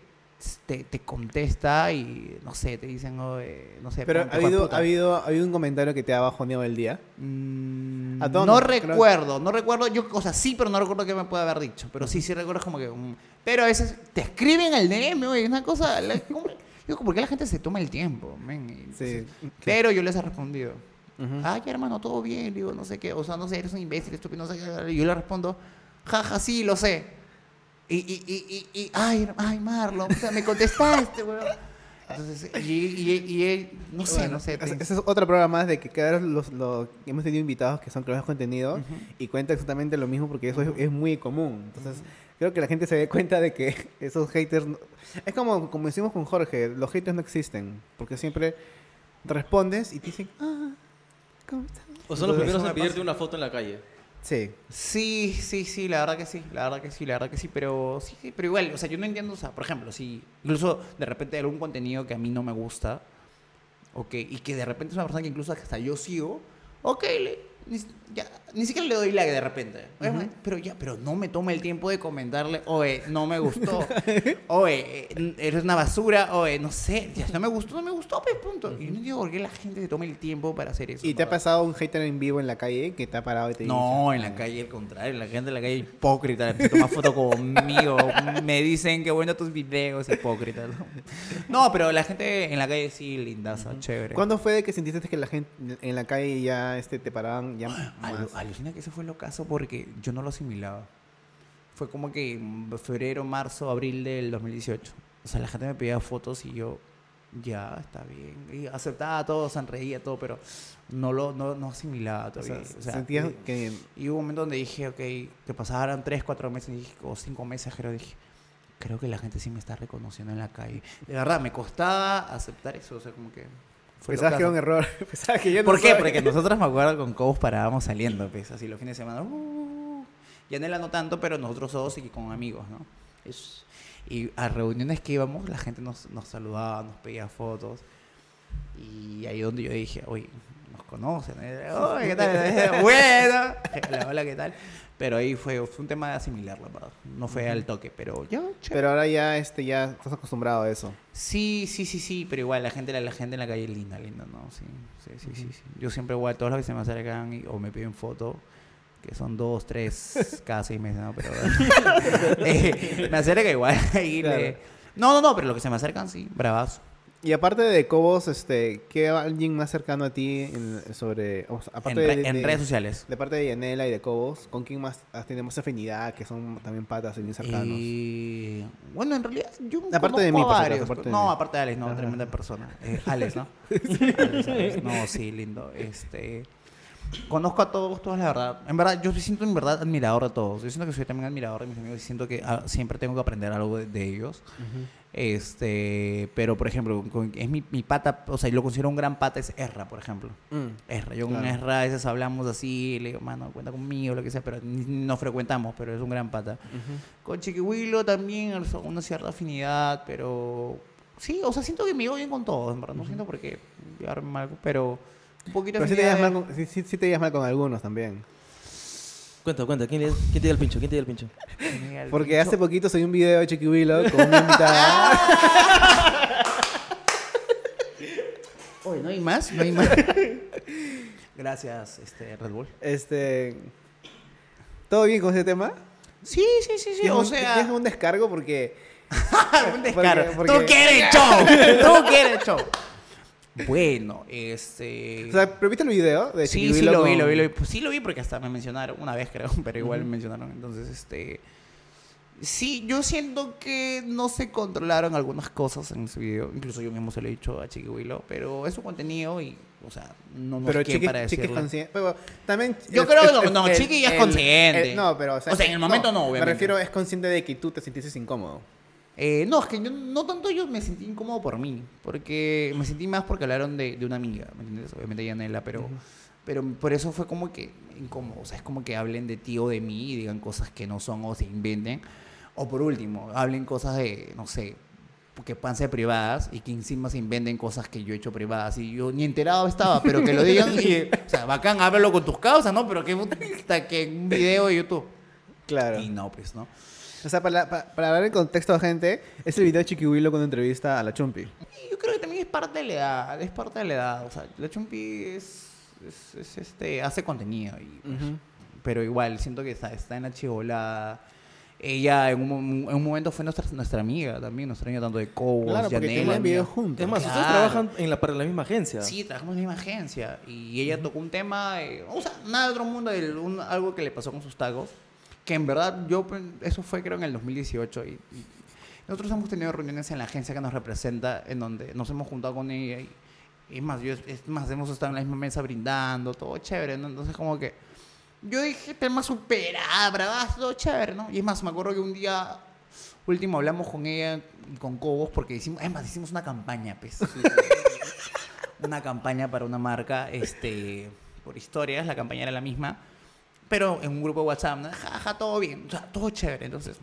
te, te contesta y, no sé, te dicen, oye, no sé. Pero ha habido, ha habido, ha habido un comentario que te ha bajoneado el día. Mm, ¿A dónde? no recuerdo, no recuerdo, yo, o sea, sí, pero no recuerdo qué me puede haber dicho, pero sí, sí recuerdo como que, mm, pero a veces te escriben al DM, oye, una cosa, la- ¿cómo? yo, ¿por qué la gente se toma el tiempo? men? Y Sí. entonces- Pero yo les he respondido, ay, hermano, todo bien, digo, no sé qué, o sea, no sé, eres un imbécil, estúpido, no sé qué, y yo le respondo, jaja, sí, lo sé, y, y, y, y, y ay, ay, Marlon, o sea, me contestaste, weón. Entonces, y, y, y, y- no sé, Bueno, no sé. esa- es otra prueba más de que cada vez los, los- hemos tenido invitados que son creadores de contenido y cuentan exactamente lo mismo porque eso es, es muy común. Entonces, creo que la gente se dé cuenta de que esos haters. no- Es como, como decimos con Jorge: los haters no existen. Porque siempre respondes y te dicen, ah, ¿cómo estás? O son los primeros en pedirte una foto en la calle. Sí. Sí, sí, sí, la verdad que sí, la verdad que sí, la verdad que sí, pero sí, sí, pero igual, o sea, yo no entiendo, o sea, por ejemplo, si incluso de repente hay algún contenido que a mí no me gusta, ok, y que de repente es una persona que incluso hasta yo sigo, ok, le- ni, ya, ni siquiera le doy like de repente, pero ya, pero no me toma el tiempo de comentarle, oye, no me gustó, oye, eh, eres una basura, oye, no sé, ya no me gustó, no me gustó, pues punto. Y yo no entiendo por qué la gente se toma el tiempo para hacer eso. ¿Y te ha pasado un hater en vivo en la calle que te ha parado y te No, dice, en la calle al contrario, la gente en la calle hipócrita, se toma foto conmigo, me dicen que bueno tus videos, hipócrita. ¿no? No, pero la gente en la calle sí, lindaza, chévere. ¿Cuándo fue de que sentiste que la gente en la calle ya este, te paraban ya más? alucina que eso fue lo caso porque yo no lo asimilaba. Fue como que febrero, marzo, abril del 2018. O sea, la gente me pedía fotos y yo ya, está bien. Y aceptaba todo, sonreía todo, pero no lo no, no asimilaba O todavía. sea, O sea, sentías y- que... y hubo un momento donde dije, ok, que pasaran tres, cuatro meses dije, o cinco meses, creo, dije, creo que la gente sí me está reconociendo en la calle. De verdad, me costaba aceptar eso, o sea, como que... Pensabas que era un error. Pensabas que yo no ¿Por qué? soy. Porque nosotros, me acuerdo, con Cobos parábamos saliendo, pues, así los fines de semana. Uh, y Anela no tanto, pero nosotros dos y con amigos, ¿no? Es- y a reuniones que íbamos, la gente nos, nos saludaba, nos pedía fotos. Y ahí donde yo dije, oye, nos conocen. ¿eh? Oye, ¿qué tal? bueno. Hola, hola, ¿qué tal? Pero ahí fue, fue un tema de asimilar, la verdad. No fue al toque, pero ya. Pero ahora ya, este, ya estás acostumbrado a eso. Sí, sí, sí, sí, pero igual la gente, la, la gente en la calle es linda, linda, ¿no? Sí, sí, sí, sí, sí. Yo siempre igual, todos los que se me acercan y- o me piden foto, que son dos, tres, cada seis meses, ¿no? Pero eh, me acerca igual y Claro. le- No, no, no, pero los que se me acercan, sí, bravas. Y aparte de Cobos, este, ¿qué alguien más cercano a ti en- sobre... o sea, En, aparte re- de, en de- redes sociales. De parte de Yanela y de Cobos, ¿con quién más más afinidad? Que son también patas y bien cercanos. Y... Bueno, en realidad yo Aparte de mí, por si varios. acaso, aparte de no, mí. aparte de Alex, no, Ajá. tremenda persona. Eh, Alex, ¿no? Alex, Alex. No, sí, lindo. Este... Conozco a todos, todos, la verdad. En verdad, yo me siento en verdad admirador de todos. Yo siento que soy también admirador de mis amigos y siento que ah, siempre tengo que aprender algo de, de ellos. Este, pero por ejemplo, con- es mi, mi pata, o sea, yo lo considero un gran pata, es Erra, por ejemplo. Mm. Erra, yo con Claro. Erra a veces hablamos así, le digo, mano, cuenta conmigo, lo que sea, pero ni- no frecuentamos, pero es un gran pata. Con Chiquihuilo también, o sea, una cierta afinidad, pero sí, o sea, siento que me llevo bien con todos, en verdad, no siento por qué llevarme mal, pero un poquito Pero sí te, mal con, sí, sí- sí te llevas mal con algunos también. Cuenta, cuenta. ¿Quién, le- quién te dio el pincho? ¿Quién te dio el pincho? Porque pincho. hace poquito soy un video de Chiquihuilo con una invitada. Oye, ¿no hay más? ¿No hay más? Gracias, este, Red Bull. este... ¿Todo bien con ese tema? Sí, sí, sí, sí, ¿Tienes o un- sea... ¿Tienes un descargo? Porque... un descaro. porque- Tú quieres show. Tú quieres show. Bueno, este. O sea, ¿pero viste el video de sí, sí lo vi, lo vi, lo vi. Pues sí lo vi porque hasta me mencionaron una vez, creo, pero igual me mencionaron. Entonces, este. Sí, yo siento que no se controlaron algunas cosas en ese video. Incluso yo mismo se lo he dicho a Chiquihuilo, pero es su contenido y, o sea, no nos Pero Chiqui, para Chiqui es decirle. consciente. Pero también. Yo el- creo que no, no, el- Chiqui ya es el- consciente. no, pero. O sea, O sea, en el momento no, Me obviamente. refiero, es consciente de que tú te sentiste incómodo. Eh, no, es que yo no tanto yo me sentí incómodo por mí, porque me sentí más porque hablaron de, de una amiga, ¿me entiendes? Obviamente Yanela, pero, pero por eso fue como que incómodo, o sea, es como que hablen de ti o de mí y digan cosas que no son o se inventen, o por último, hablen cosas de, no sé, que puedan ser privadas y que encima se inventen cosas que yo he hecho privadas y yo ni enterado estaba, pero que lo digan y, o sea, bacán, háblalo con tus causas, ¿no? Pero que, hasta que en un video de YouTube. Claro. Y no, pues, ¿no? O sea, para, para, para dar el contexto a gente, es el video de Chiquihuilo cuando entrevista a la Chumpi. Y Yo creo que también es parte de la edad, es parte de la edad. O sea, la Chumpi es, es, es, este, hace contenido. Y, pues, Pero igual, siento que está, está en la chivolada. Ella en un, en un momento fue nuestra, nuestra amiga también, nuestra amiga tanto de Cobos, Claro, porque amiga. videos juntos. Es más, ustedes Claro. trabajan en la, para la misma agencia. Sí, trabajamos en la misma agencia. Y ella tocó un tema, eh, o sea, nada de otro mundo, el- un- algo que le pasó con sus tagos. Que en verdad, yo, pues, eso fue creo en el 2018. Y, y nosotros hemos tenido reuniones en la agencia que nos representa, en donde nos hemos juntado con ella. Y, y más, yo, es más, hemos estado en la misma mesa brindando, todo chévere. ¿no? Entonces, como que yo dije, tema superada, bravazo, todo chévere, ¿no? Y es más, me acuerdo que un día último hablamos con ella y con Cobos porque hicimos, es más, hicimos una campaña, pues. una campaña para una marca, este, por historias, la campaña era la misma, pero en un grupo de WhatsApp, ¿no? Ja, ja, todo bien, o sea, todo chévere. Entonces,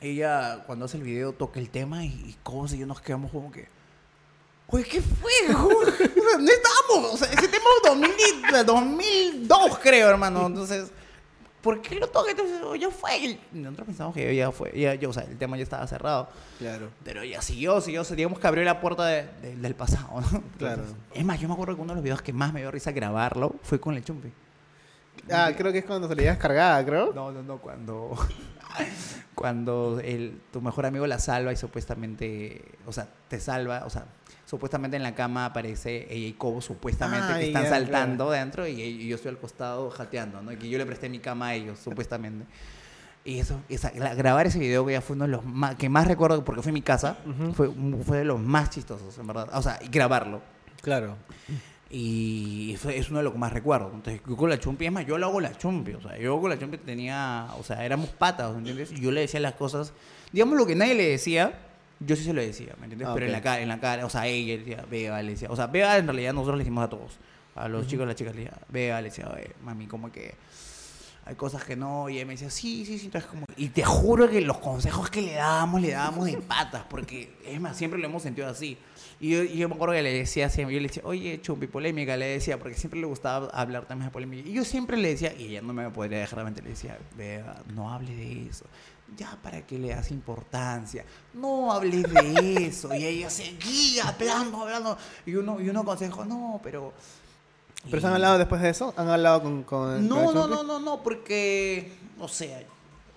ella cuando hace el video toca el tema y, y Cobos y yo nos quedamos como que, oye, ¿qué fue? O sea, no estábamos, o sea, ese tema es 2000 y- 2002 creo, hermano, entonces... ¿Por qué lo toca? Entonces, oh, ya fue. Y nosotros pensamos que ya fue. Ya, ya, o sea, el tema ya estaba cerrado. Claro. Pero ya siguió, siguió. Digamos que abrió la puerta de- de- del pasado, ¿no? Claro. Es más, yo me acuerdo que uno de los videos que más me dio risa grabarlo fue con Lechumpe. Ah, creo que es cuando se le llevas cargada, creo. No, no, no, cuando. cuando el, tu mejor amigo la salva y supuestamente. O sea, te salva, o sea. Supuestamente en la cama aparece ella y Cobo, supuestamente, Ah, que están ya, saltando dentro y, y yo estoy al costado jateando, ¿no? Y que yo le presté mi cama a ellos, supuestamente. Y eso, esa- la- grabar ese video que ya fue uno de los más, que más recuerdo porque fue en mi casa, fue, fue de los más chistosos, en verdad. O sea, y grabarlo. Claro. Y fue- es uno de los que más recuerdo. Entonces, yo con la chumpi, es más, yo lo hago la chumpi. O sea, yo con la chumpi tenía, o sea, éramos patas, ¿entiendes? Y yo le decía las cosas, digamos lo que nadie le decía, yo sí se lo decía, ¿me entiendes? Ah, Pero en la cara, en la cara, o sea, ella decía, Vega, le decía, o sea, Vega en realidad nosotros le decimos a todos, a los chicos, a las chicas le decía, Vega, le decía, "Oye, mami, como que hay cosas que no, y ella me decía, sí, sí, sí, entonces como, y te juro que los consejos que le dábamos, le dábamos de patas, porque es más, siempre lo hemos sentido así. Y yo, y yo me acuerdo que le decía siempre, yo le decía, oye, chumpi, polémica, le decía, porque siempre le gustaba hablar también de polémica. Y yo siempre le decía, y ella no me podría dejar de mentir, le decía, vea, no hable de eso. Ya, ¿para qué le das importancia? No hables de eso. Y ella seguía hablando, hablando. Y uno, y uno consejo, no, pero... ¿Pero se han hablado después de eso? ¿Han hablado con, no, no, no, no, no, porque, o sea,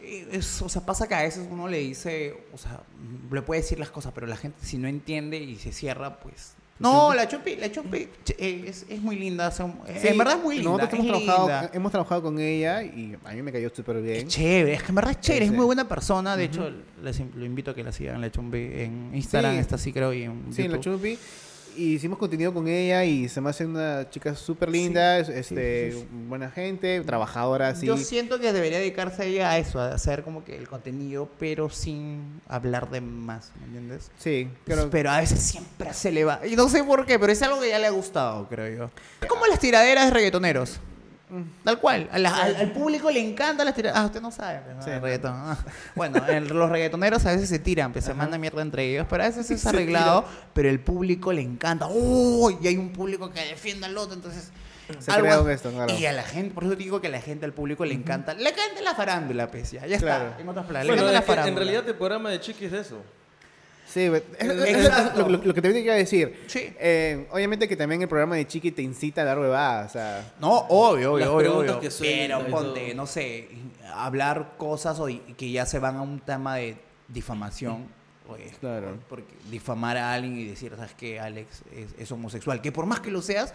es- o sea, pasa que a veces uno le dice, o sea, le puede decir las cosas, pero la gente si no entiende y se cierra, pues... No, la Chumpi, la Chumpi ch- eh, es, es muy linda, son- eh, Sí, en verdad es muy linda, Nosotros hemos trabajado, linda. hemos trabajado con ella y a mí me cayó súper bien. Es chévere, es que en verdad es chévere, Sí, es muy buena persona. De hecho, les lo invito a que la sigan, la Chumbi, en Instagram, Sí. está así creo, y en Sí, en la YouTube. Y hicimos contenido con ella y se me hace una chica súper linda, es- este, sí, sí. buena gente, trabajadora, así. Yo siento que debería dedicarse ella a eso, a hacer como que el contenido, pero sin hablar de más, ¿me entiendes? Sí, pero Pero a veces siempre se le va. Y no sé por qué, pero es algo que ya le ha gustado, creo yo. Es como las tiraderas de reggaetoneros. Tal cual. A la- al, al público le encantan las tiraderas. Ah, usted no sabe. pero no, Sí, el no. reggaetón. Ah. Bueno, el- los reggaetoneros a veces se tiran, pues, se mandan mierda entre ellos, pero a veces es arreglado, pero el público le encanta. ¡Oh! Y hay un público que defiende al otro, entonces... Se algo crea esto, claro. Y a la gente, por eso digo que a la gente, al público le encanta. Le encanta la farándula, pues, ya, ya Claro. está. En otras palabras, Bueno, le encanta la que en farándula. realidad el programa de Chiqui es eso. Sí, es- es- lo, lo- lo que te tenía que decir. Sí. Eh, obviamente que también el programa de Chiqui te incita a dar huevadas, o sea... No, obvio, Las obvio, obvio, obvio. que Pero ponte, no sé, hablar cosas o que ya se van a un tema de difamación. Oye, Claro. Porque difamar a alguien y decir, ¿sabes qué? Alex es, es homosexual. Que por más que lo seas,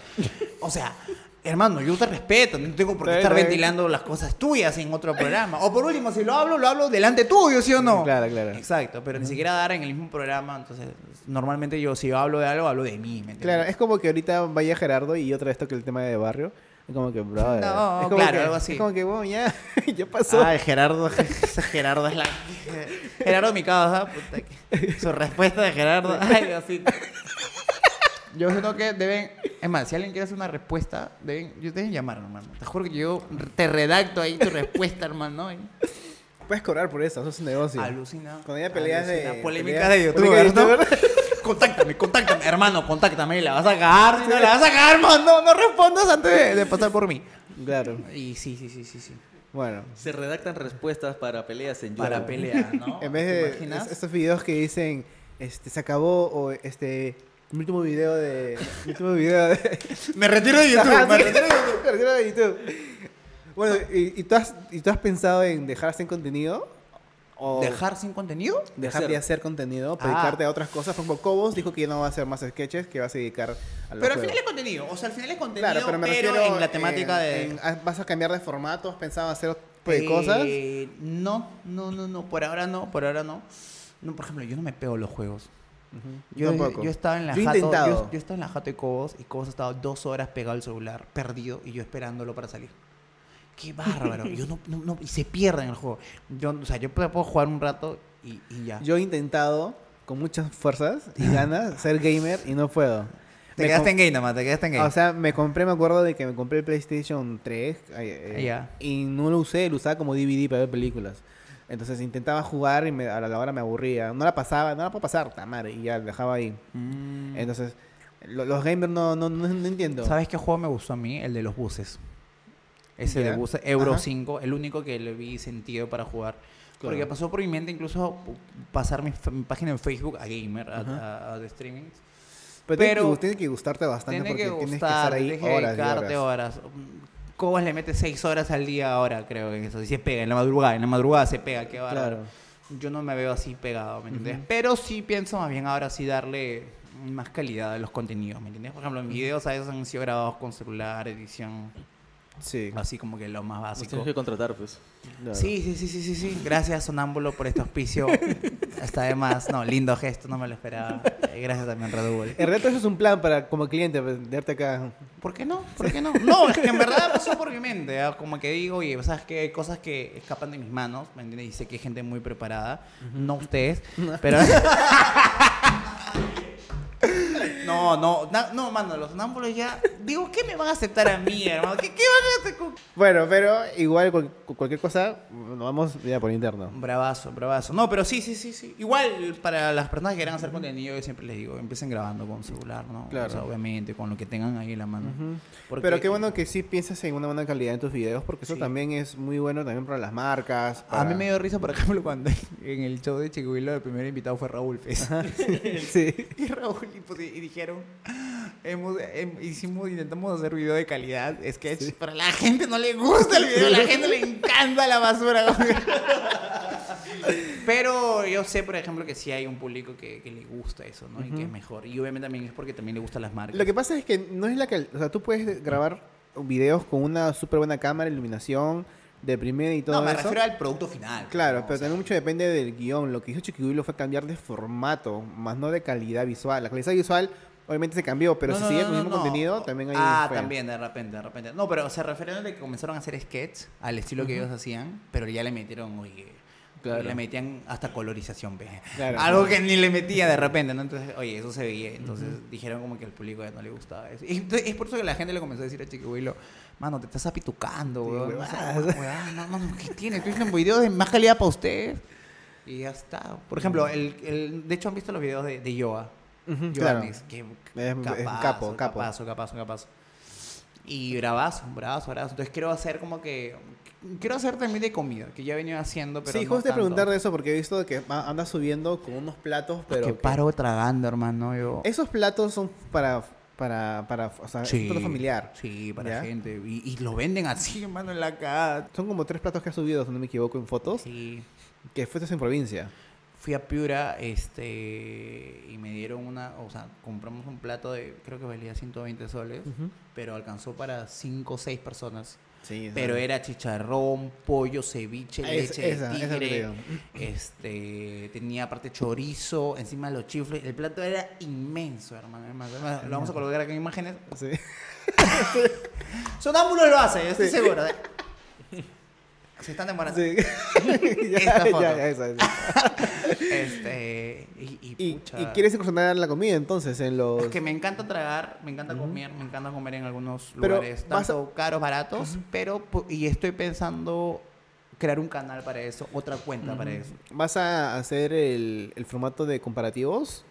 o sea, hermano, yo te respeto. No tengo por qué estar ventilando las cosas tuyas en otro programa. O por último, si lo hablo, lo hablo delante tuyo, ¿sí o no? Claro, claro. Exacto, pero ni siquiera dar en el mismo programa. Entonces, normalmente yo, si yo hablo de algo, hablo de mí. ¿me? Claro, es como que ahorita vaya Gerardo y otra vez toque el tema de barrio. Es como que, brother. No, es como claro, que- algo así. Es como que, bueno, ya, ya pasó. Ay, Gerardo, Gerardo es la. Gerardo mi causa, puta que- Su respuesta de Gerardo. Ay, Diosito. Yo siento que deben. Es más, si alguien quiere hacer una respuesta, deben, yo deben llamar, hermano. Te juro que yo te redacto ahí tu respuesta, hermano. y- Puedes cobrar por eso, eso es un negocio. Alucina. Cuando ya peleas de- alucina. Polémicas peleas- de YouTube, polémicas de ¿no? Contáctame, contáctame, hermano, contáctame. La vas a cagar, si no la vas a cagar, hermano. No, no respondas antes de, de pasar por mí. Claro. Y sí, sí, sí, sí, sí. Bueno, Se redactan respuestas para peleas en Para YouTube. pelear, ¿no? en ¿Te vez de imaginas? es- estos videos que dicen, este, se acabó o este, mi último video de, mi último video de, Me retiro de YouTube. Ajá, me sí, retiro de YouTube. me retiro de YouTube. Bueno, ¿y, y tú has, ¿y tú has pensado en dejar sin contenido? ¿O ¿Dejar sin contenido? dejar hacer. de hacer contenido, Ah. dedicarte a otras cosas? Como Cobos dijo que ya no va a hacer más sketches, que va a dedicar a los Pero al final es contenido. O sea, al final es contenido, Claro, pero me pero refiero en la temática en- de... en- ah, ¿Vas a cambiar de formato? ¿Has pensado hacer de cosas? Eh, No, no, no, no. Por ahora no, por ahora no. No, por ejemplo, yo no me pego los juegos. Yo, estaba en la Yo jato, yo, yo estaba en la jato de Cobos y Cobos estaba dos horas pegado al celular, perdido, y yo esperándolo para salir. Qué bárbaro. yo no, no, no- y se pierde en el juego. Yo, o sea, yo puedo jugar un rato y, y ya. Yo he intentado con muchas fuerzas y ganas ser gamer y no puedo. te Me quedaste en game nomás, te quedaste en game. O sea, me compré, me acuerdo de que me compré el PlayStation 3 eh, Ya. y no lo usé, lo usaba como DVD para ver películas. Entonces intentaba jugar y me- a la hora me aburría. No la pasaba, no la puedo pasar, ta madre, y ya la dejaba ahí. Mm. Entonces, lo- los gamers no, no, no, no entiendo. ¿Sabes qué juego me gustó a mí? El de los buses. Ese Ya. de buses, Euro Ajá. 5, el único que le vi sentido para jugar. Porque Claro. pasó por mi mente incluso pasar mi, mi página en Facebook a gamer, a, a- a de streaming. pero, tiene, pero- que, tiene que gustarte bastante Tiene porque que tienes que gustar, estar ahí horas y dedicarte horas. horas. Cobas le mete 6 horas al día ahora, creo, en eso. Y se pega, en la madrugada, en la madrugada se pega, qué bárbaro. Claro. Yo no me veo así pegado, ¿me entiendes? Pero sí pienso más bien ahora sí darle más calidad a los contenidos, ¿me entiendes? Por ejemplo, mis videos a veces han sido grabados con celular, edición. Sí. Así como que lo más básico. tienes que contratar, pues. Claro. Sí, sí, sí, sí, sí, sí. Gracias, Sonámbulo, por este auspicio. Está de más. No, lindo gesto, no me lo esperaba. Gracias también, Red Bull. En realidad eso es un plan para como cliente, venderte acá. ¿Por qué no? ¿Por qué no? No, es que en verdad pasó por mi mente. ¿ah? Como que digo, oye, ¿sabes qué? Hay cosas que escapan de mis manos, ¿me entiendes? Y sé que hay gente muy preparada. No ustedes, pero... No, no, na- no, mano, los sonámbulos ya... Digo, ¿qué me van a aceptar a mí, hermano? ¿Qué, qué van a hacer con...? Bueno, pero igual cual- cualquier cosa, nos vamos ya por interno. Bravazo, bravazo. No, pero sí, sí, sí, sí. Igual para las personas que quieran hacer contenido, yo siempre les digo, empiecen grabando con celular, ¿no? Claro. O sea, obviamente, con lo que tengan ahí en la mano. Porque- Pero qué bueno que sí piensas en una buena calidad en tus videos, porque eso Sí. también es muy bueno también para las marcas. A mí me dio risa, por ejemplo, cuando en el show de Chicuilo el primer invitado fue Raúl Fez. sí. Y Raúl y, pues, y dijeron, hemos, em- hicimos, intentamos hacer video de calidad, es que para la gente no le gusta el video, a la gente le encanta la basura. Pero yo sé, por ejemplo, que sí hay un público que, que le gusta eso, ¿no? Y que es mejor. Y obviamente también es porque también le gustan las marcas. Lo que pasa es que no es la calidad. O sea, tú puedes grabar videos con una súper buena cámara, iluminación de primera y todo no, me eso. refiero al producto final. Claro, ¿no? pero O sea, también mucho depende del guion. Lo que hizo Chiquihuilo fue cambiar de formato, más no de calidad visual. La calidad visual obviamente se cambió, pero no, si no, sigue no, con el mismo contenido, también hay Ah, fue. también, de repente, de repente. No, pero se refieren a que comenzaron a hacer sketches al estilo que ellos hacían, pero ya le metieron, oye, Claro. le metían hasta colorización, ve. Claro. Algo que ni le metía de repente, ¿no? Entonces, oye, eso se veía. Entonces dijeron como que al público ya no le gustaba eso. Y entonces, es por eso que la gente le comenzó a decir a Chiquihuilo, mano, te estás apitucando, Sí, weón. No, no, no, no, ¿qué tiene? Estoy haciendo videos de más calidad para ustedes. Y ya está. Por ejemplo, el, el, de hecho han visto los videos de, de Yoa. Ujú, claro. Que es un capazo, capo, capo. capazo, capazo, capazo. Y bravazo, bravazo, bravazo. Entonces quiero hacer como que... Quiero hacer también de comida, que ya he venido haciendo, pero sí, no justo te preguntar de eso porque he visto que anda subiendo con unos platos, pero que que- paro tragando, hermano, yo... esos platos son para para para o sea, es un plato familiar. Sí, para ¿Ya? gente. Y, y lo venden así, hermano, en la cara. Son como tres platos que has subido, si no me equivoco, en fotos, Sí. que fuiste en provincia. Fui a Piura, este, y me dieron una, o sea, compramos un plato de, creo que valía 120 soles, pero alcanzó para 5 o 6 personas. Sí, Pero era chicharrón, pollo, ceviche, Ah, es- leche esa- de tigre. este, tenía aparte chorizo, encima los chifles. El plato era inmenso, hermano. hermano. Además, Lo vamos a colocar acá en imágenes. Sí. Sonámbulo lo hace, yo estoy seguro. Se están demorando. Sí. ya, Esta foto. ya, ya, esa. Este, y, y, Y, pucha, y quieres incursionar en la comida entonces, en los... Es que me encanta tragar, me encanta comer, me encanta comer en algunos Pero lugares, a- tanto caros, baratos, pero y estoy pensando crear un canal para eso, otra cuenta para eso. ¿Vas a hacer el, el formato de comparativos?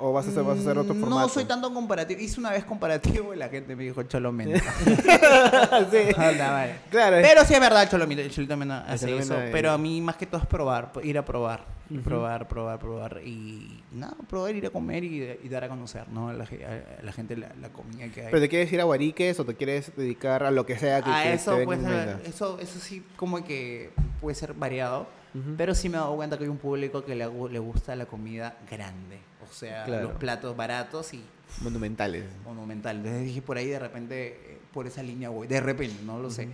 ¿O vas a hacer, vas a hacer otro Mm, formato? No soy tanto comparativo. Hice una vez comparativo y la gente me dijo Cholo Mena. sí. Anda, vale. Claro. Pero sí es verdad, Cholo Mena, Cholito Mena hace Cholo eso. Mena Pero a mí más que todo es probar, ir a probar. Probar, probar, probar. Y nada, probar, ir a comer y, y dar a conocer, ¿no? A la, a la gente la, la comida que hay. ¿Pero te quieres ir a Guariques o te quieres dedicar a lo que sea que, a que eso ser, mente? eso, eso sí como que puede ser variado. Pero sí me he dado cuenta que hay un público que le gusta la comida grande. O sea, Claro. los platos baratos y Monumentales. monumental. Entonces dije por ahí de repente, eh, por esa línea voy. De repente, no lo sé.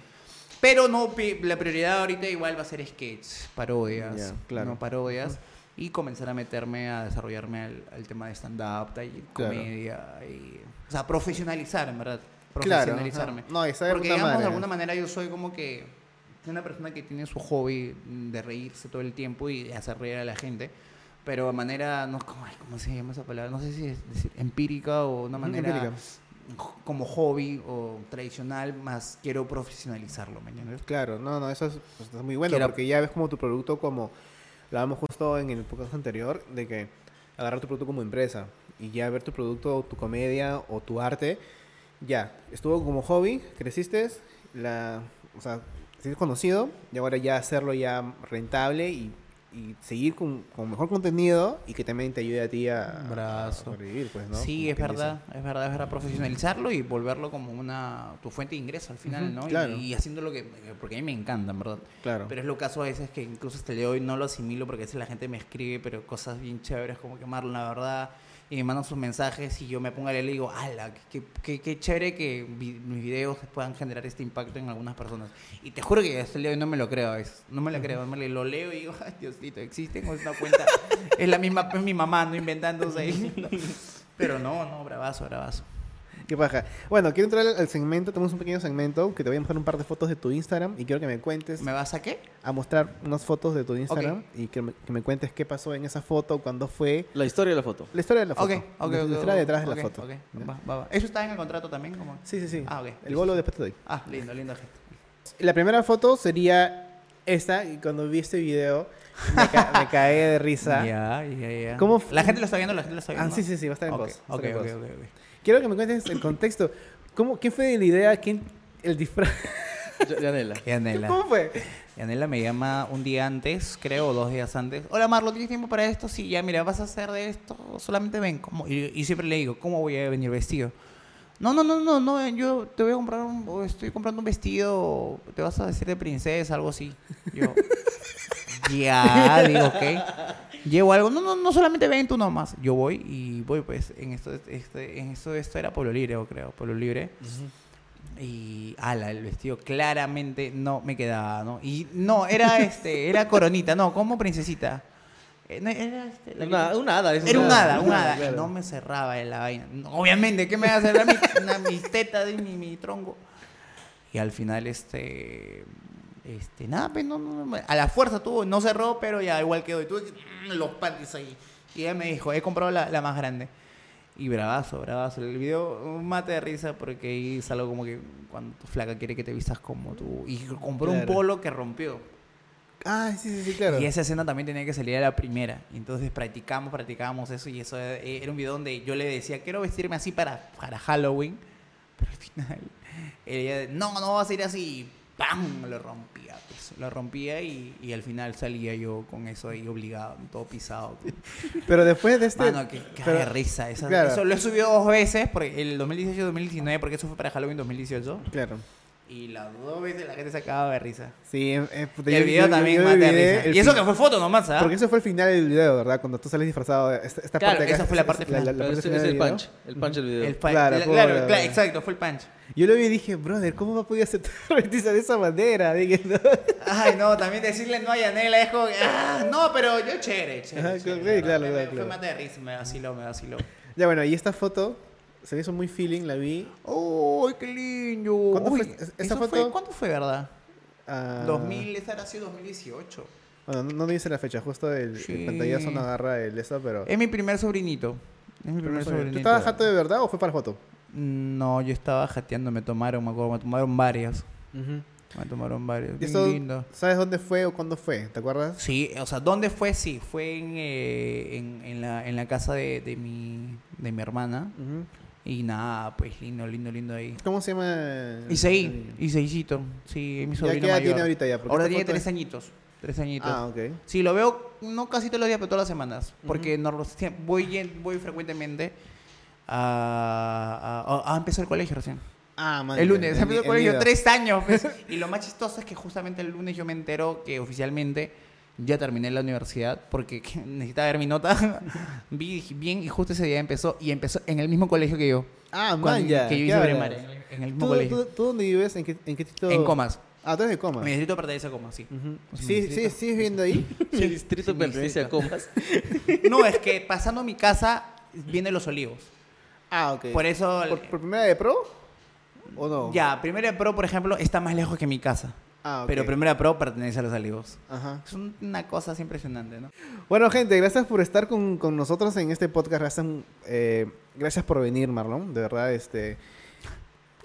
Pero no, la prioridad ahorita igual va a ser sketches, parodias. Ya, claro. ¿no? Parodias. Y comenzar a meterme a desarrollarme al, al tema de stand-up, y Claro. comedia. Y, o sea, profesionalizar, en verdad. Claro, Profesionalizarme. ajá. No, está de Porque digamos, madre. de alguna manera yo soy como que una persona que tiene su hobby de reírse todo el tiempo y de hacer reír a la gente. Pero de manera, no, ¿cómo, ¿cómo se llama esa palabra? No sé si es decir empírica o una manera empírica. como hobby o tradicional, más quiero profesionalizarlo, ¿me entiendes? Claro, no, no, eso es, pues, es muy bueno Quiero- porque ya ves como tu producto como, lo hablamos justo en el podcast anterior, de que agarrar tu producto como empresa y ya ver tu producto, tu comedia o tu arte, ya, estuvo como hobby, creciste, la, o sea, has conocido y ahora ya hacerlo ya rentable y, y seguir con, con mejor contenido y que también te ayude a ti a, sobrevivir, pues, ¿no? Sí, es verdad, es verdad, es verdad, profesionalizarlo y volverlo como una tu fuente de ingreso al final, ¿no? Y- claro. Y, haciendo lo que, porque a mí me encanta, en verdad. Claro. Pero es lo caso a veces que incluso hasta el de hoy no lo asimilo porque a veces la gente me escribe, pero cosas bien chéveres como que Marlon, la verdad, y me mandan sus mensajes y yo me pongo a leer y digo, ala, qué, qué, qué chévere que vi- mis videos puedan generar este impacto en algunas personas. Y te juro que hasta el día de hoy no me lo creo a veces. No me lo creo, me lo leo y digo, ay, Diosito, existen o es una cuenta. es la misma, es mi mamá, no inventándose ahí. ¿no? Pero no, no, bravazo, bravazo. Qué paja. Bueno, quiero entrar al segmento. Tenemos un pequeño segmento que te voy a mostrar un par de fotos de tu Instagram y quiero que me cuentes. ¿Me vas a qué? a mostrar unas fotos de tu Instagram y que me, que me cuentes qué pasó en esa foto, cuándo fue. La historia de la foto. La historia de la Ok, foto. ok, la ok, historia ok, detrás de ok, la foto. va, va, va. ¿Eso está en el contrato también? como Sí, sí, sí. Ah, ok, El bolo después te doy. Ah, lindo, lindo gesto. La primera foto sería esta y cuando vi este video me, ca- me caí de risa. Ya, ya, ya. ¿Cómo La gente lo está viendo, la gente lo está Ah, viendo. sí, sí, sí, va a estar en Ok, post, va a ok, ok, post. ok, ok. Quiero que me cuentes el contexto. ¿Cómo, ¿Quién fue la idea? ¿Quién, el disfraz? Ya- Yanela. Yanela. ¿Cómo fue? Yanela me llama un día antes, creo, o dos días antes. Hola, Marlo, ¿tienes tiempo para esto? Sí, ya, mira, vas a hacer de esto, solamente ven. ¿Cómo? Y, y siempre le digo, ¿cómo voy a venir vestido? No, no, no, no, no, yo te voy a comprar un, estoy comprando un vestido, te vas a vestir de princesa, algo así. Yo, ya, digo, ok. Llevo algo, no, no, no solamente ven tú nomás. Yo voy y voy, pues, en esto, este, en esto, esto era Pueblo Libre, yo creo, Pueblo Libre. Y ala, el vestido claramente no me quedaba, ¿no? Y no, era este, era coronita, no, como princesita. Eh, no, Era, este, la que- Una, una hada. era un una hada, un hada. claro. Y no me cerraba en la vaina. Obviamente, ¿qué me va a cerrar mi, una- mis tetas mi, mi tronco? Y al final, este. Este, nada, pues no, no, no, a la fuerza tuvo, no cerró, pero ya igual quedó. Y tuve que- mm, los panties ahí. Y ella me dijo, he comprado la, la más grande. Y bravazo, bravazo. El video un mate de risa porque ahí algo como que cuando tu flaca quiere que te vistas como tú. Y compró un Claro. polo que rompió. Ah, sí, sí, sí, claro. Y esa escena también tenía que salir a la primera. Entonces practicamos, practicamos eso y eso era, era un video donde yo le decía, quiero vestirme así para, para Halloween. Pero al final ella, no, no vas a ir así. ¡Pam! Lo rompía. pues, lo rompía y, y al final salía yo con eso ahí obligado, todo pisado. Pero después de este... Mano, qué, qué pero- risa. Esa- claro. Eso lo he subido dos veces, porque el 2018 y 2019, porque eso fue para Halloween 2018. Claro. Y las dos veces la gente se acaba de risa. Sí, eh, puta, Y yo- el video yo- también yo mata de risa. el Y eso que fue foto nomás, ¿ah? Porque eso fue el final del video, ¿verdad? Cuando tú sales disfrazado. Esta, esta Claro, parte acá esa fue la es- parte es la- final. la Pero parte es, final es el video. punch. El punch del video. El pa- Claro, la- fue claro, la- claro, exacto, fue el punch. Yo lo vi y dije, brother, ¿cómo va a hacer vestirse de esa manera? Dije, no. Ay, no, también decirle no a Yanela es como ah, no, pero yo chévere, chévere. Ajá, chévere, sí, la claro, me- claro, claro. Fue mate de risa, me vaciló, me vaciló. Ya bueno, y esta foto se me hizo muy feeling, la vi. ¡Uy, qué lindo! ¿Cuándo Uy, fue eso foto? fue- ¿Cuánto fue, verdad? ah, 2000, esa era así 2018. Bueno, no, no dice la fecha, justo el, Sí. el pantallazo no agarra el eso, pero... Es mi primer sobrinito. Es mi primer sobrinito. ¿Tú estabas jato de verdad o fue para foto? No, yo estaba jateando, me tomaron, me acuerdo, me tomaron varias. Me tomaron varias. ¿Y Bien eso, lindo. ¿Sabes dónde fue o cuándo fue? ¿Te acuerdas? Sí, o sea, ¿dónde fue? Sí, fue en, eh, en, en la, en la casa de, de, mi, de mi hermana. Ujú. Y nada, pues lindo, lindo, lindo ahí. ¿Cómo se llama? Isaí, Isaícito. Sí, es mi ¿Ya sobrino qué edad mayor. tiene ahorita ya? Porque Ahora esta tiene foto tres es- añitos. Tres añitos. Ah, ok. Sí, lo veo no casi todos los días, pero todas las semanas. Porque no, sie- voy, yen- voy frecuentemente a, a, a empezar el colegio recién. Ah, man. El lunes, en- empezó el en colegio, tres años. pues. Y lo más chistoso es que justamente el lunes yo me entero que oficialmente ya terminé la universidad porque necesitaba ver mi nota. Vi bien y justo ese día empezó y empezó en el mismo colegio que yo. Ah, man, ya. Que yo ¿qué hice primaria, en el- en el mismo ¿Tú, colegio. tú, tú dónde vives? ¿En qué, en qué distrito? En Comas. Ah, tú eres de Comas. Mi distrito pertenece a Comas, sí. Es mi Sí, sí, distrito. ¿sigues viviendo ahí? El distrito sí, pertenece a distrito. Comas. No, es que pasando mi casa viene Los Olivos. Ah, ok. Por eso... ¿Por, por primera de pro? ¿O no? Ya, Primera Pro, por ejemplo, está más lejos que mi casa. Ah. Pero Primera Pro pertenece a Los Olivos. Ajá. Es un- una cosa así impresionante, ¿no? Bueno, gente, gracias por estar con, con nosotros en este podcast. Gracias, eh, gracias por venir, Marlon. De verdad, este...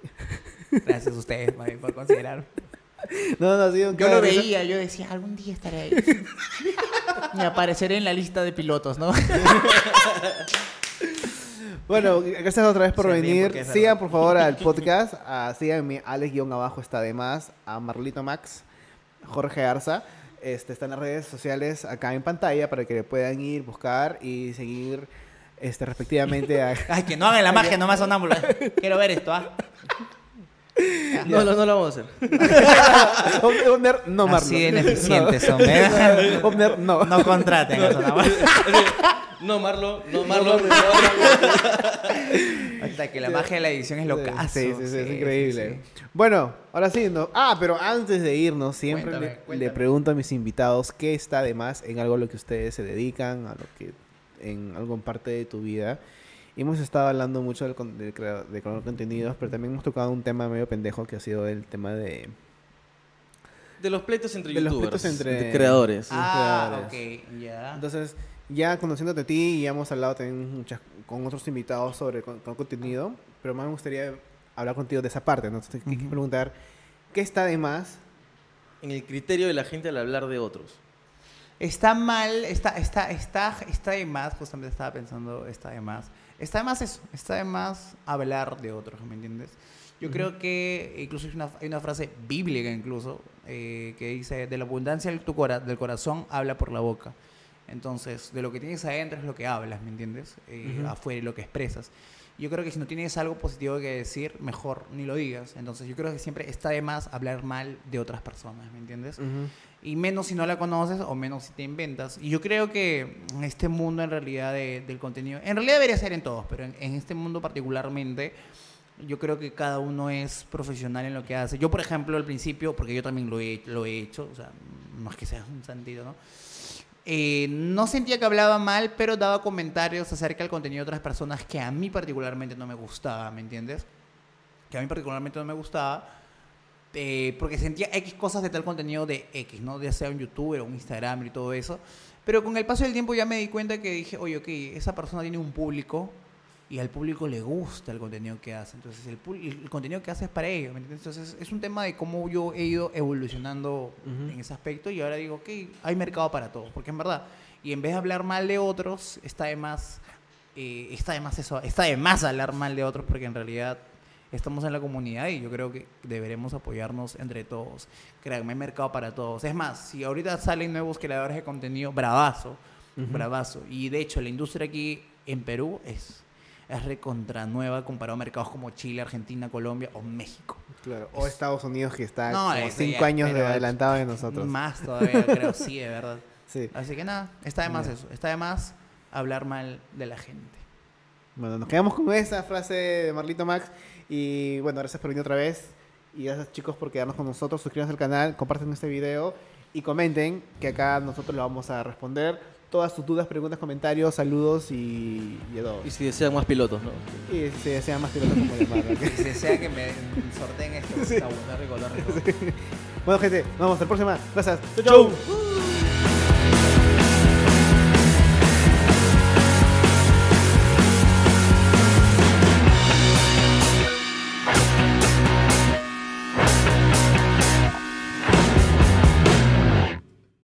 Gracias a ustedes mami, por considerarme. No, no, ha sido un Yo lo veía, yo decía, algún día estaré ahí. Me apareceré en la lista de pilotos, ¿no? Bueno, gracias otra vez por venir. verdad. Sigan, por favor, al podcast. Ah, síganme, Alex-abajo está de más. A Marlito Max, Jorge Arza. Este, están las redes sociales acá en pantalla para que le puedan ir, buscar y seguir este, respectivamente a... Ay, que no hagan la magia nomás sonámbula. Quiero ver esto, ¿ah? No, no, no lo vamos a hacer. Omner, no, Marlon. Así de ineficientes son. Omner, no. No contraten a sonámbula. No, Marlo, no, Marlo. Hasta que la magia de la edición es lo que Sí, sí, sí, es increíble. Bueno, ahora sí, no. Ah, pero antes de irnos, siempre Cuéntame, le, cuéntame. le pregunto a mis invitados qué está de más en algo a lo que ustedes se dedican, a lo que en algo en parte de tu vida. Y hemos estado hablando mucho del, crea- de crear contenidos, pero también hemos tocado un tema medio pendejo que ha sido el tema de De los pleitos entre De los youtubers. pleitos entre- de creadores. Ah, creadores. ok, ya. Entonces, ya conociéndote a ti y ya hemos hablado también muchas, con otros invitados sobre con, con contenido, pero más me gustaría hablar contigo de esa parte, ¿no? Entonces, quiero Ujú. preguntar, ¿qué está de más? En el criterio de la gente al hablar de otros. Está mal, está, está, está, está de más, justamente estaba pensando, está de más. Está de más eso, está de más hablar de otros, ¿me entiendes? Yo creo que incluso hay una, hay una frase bíblica incluso eh, que dice, de la abundancia del, tu cora- del corazón habla por la boca. Entonces, de lo que tienes adentro es lo que hablas, ¿me entiendes? Eh. Afuera es lo que expresas. Yo creo que si no tienes algo positivo que decir, mejor ni lo digas. Entonces, yo creo que siempre está de más hablar mal de otras personas, ¿me entiendes? Y menos si no la conoces o menos si te inventas. Y yo creo que en este mundo en realidad de- del contenido, en realidad debería ser en todos, pero en, en este mundo particularmente, yo creo que cada uno es profesional en lo que hace. Yo, por ejemplo, al principio, porque yo también lo he, lo he hecho, o sea, no es que sea un sentido, ¿no? Eh, no sentía que hablaba mal, pero daba comentarios acerca del contenido de otras personas que a mí particularmente no me gustaba, ¿me entiendes? Que a mí particularmente no me gustaba, eh, porque sentía X cosas de tal contenido de X, ¿no? Ya sea un youtuber o un Instagram y todo eso. Pero con el paso del tiempo ya me di cuenta que dije, oye, ok, esa persona tiene un público y al público le gusta el contenido que hace. Entonces, el, el contenido que hace es para ellos. Entonces, es un tema de cómo yo he ido evolucionando Ujú. en ese aspecto y ahora digo, ok, hay mercado para todos, porque en verdad, y en vez de hablar mal de otros, está de más, eh, está de más eso, está de más hablar mal de otros, porque en realidad estamos en la comunidad y yo creo que deberemos apoyarnos entre todos. Créanme, hay mercado para todos. Es más, si ahorita salen nuevos creadores de contenido, bravazo, Ujú. bravazo. Y de hecho, la industria aquí en Perú es, es recontra nueva comparado a mercados como Chile, Argentina, Colombia o México. Claro. O Estados Unidos, que está No, como cinco ya, años de adelantado de nosotros. Más todavía, creo, sí, de verdad. Sí. Así que nada, está de más eso. Está de más hablar mal de la gente. Bueno, nos quedamos con esa frase de Marlito Max. Y bueno, gracias por venir otra vez. Y gracias chicos por quedarnos con nosotros. Suscríbanse al canal, compartan este video y comenten que acá nosotros lo vamos a responder. Todas sus dudas, preguntas, comentarios, saludos y, y todo. Y si desean más pilotos, ¿no? Y si desean más pilotos como llamarlo. Si desea que me sorteen esto, está bueno, rico, rico. Bueno, gente, nos vemos hasta la próxima. Gracias. Chau, Chau. chau.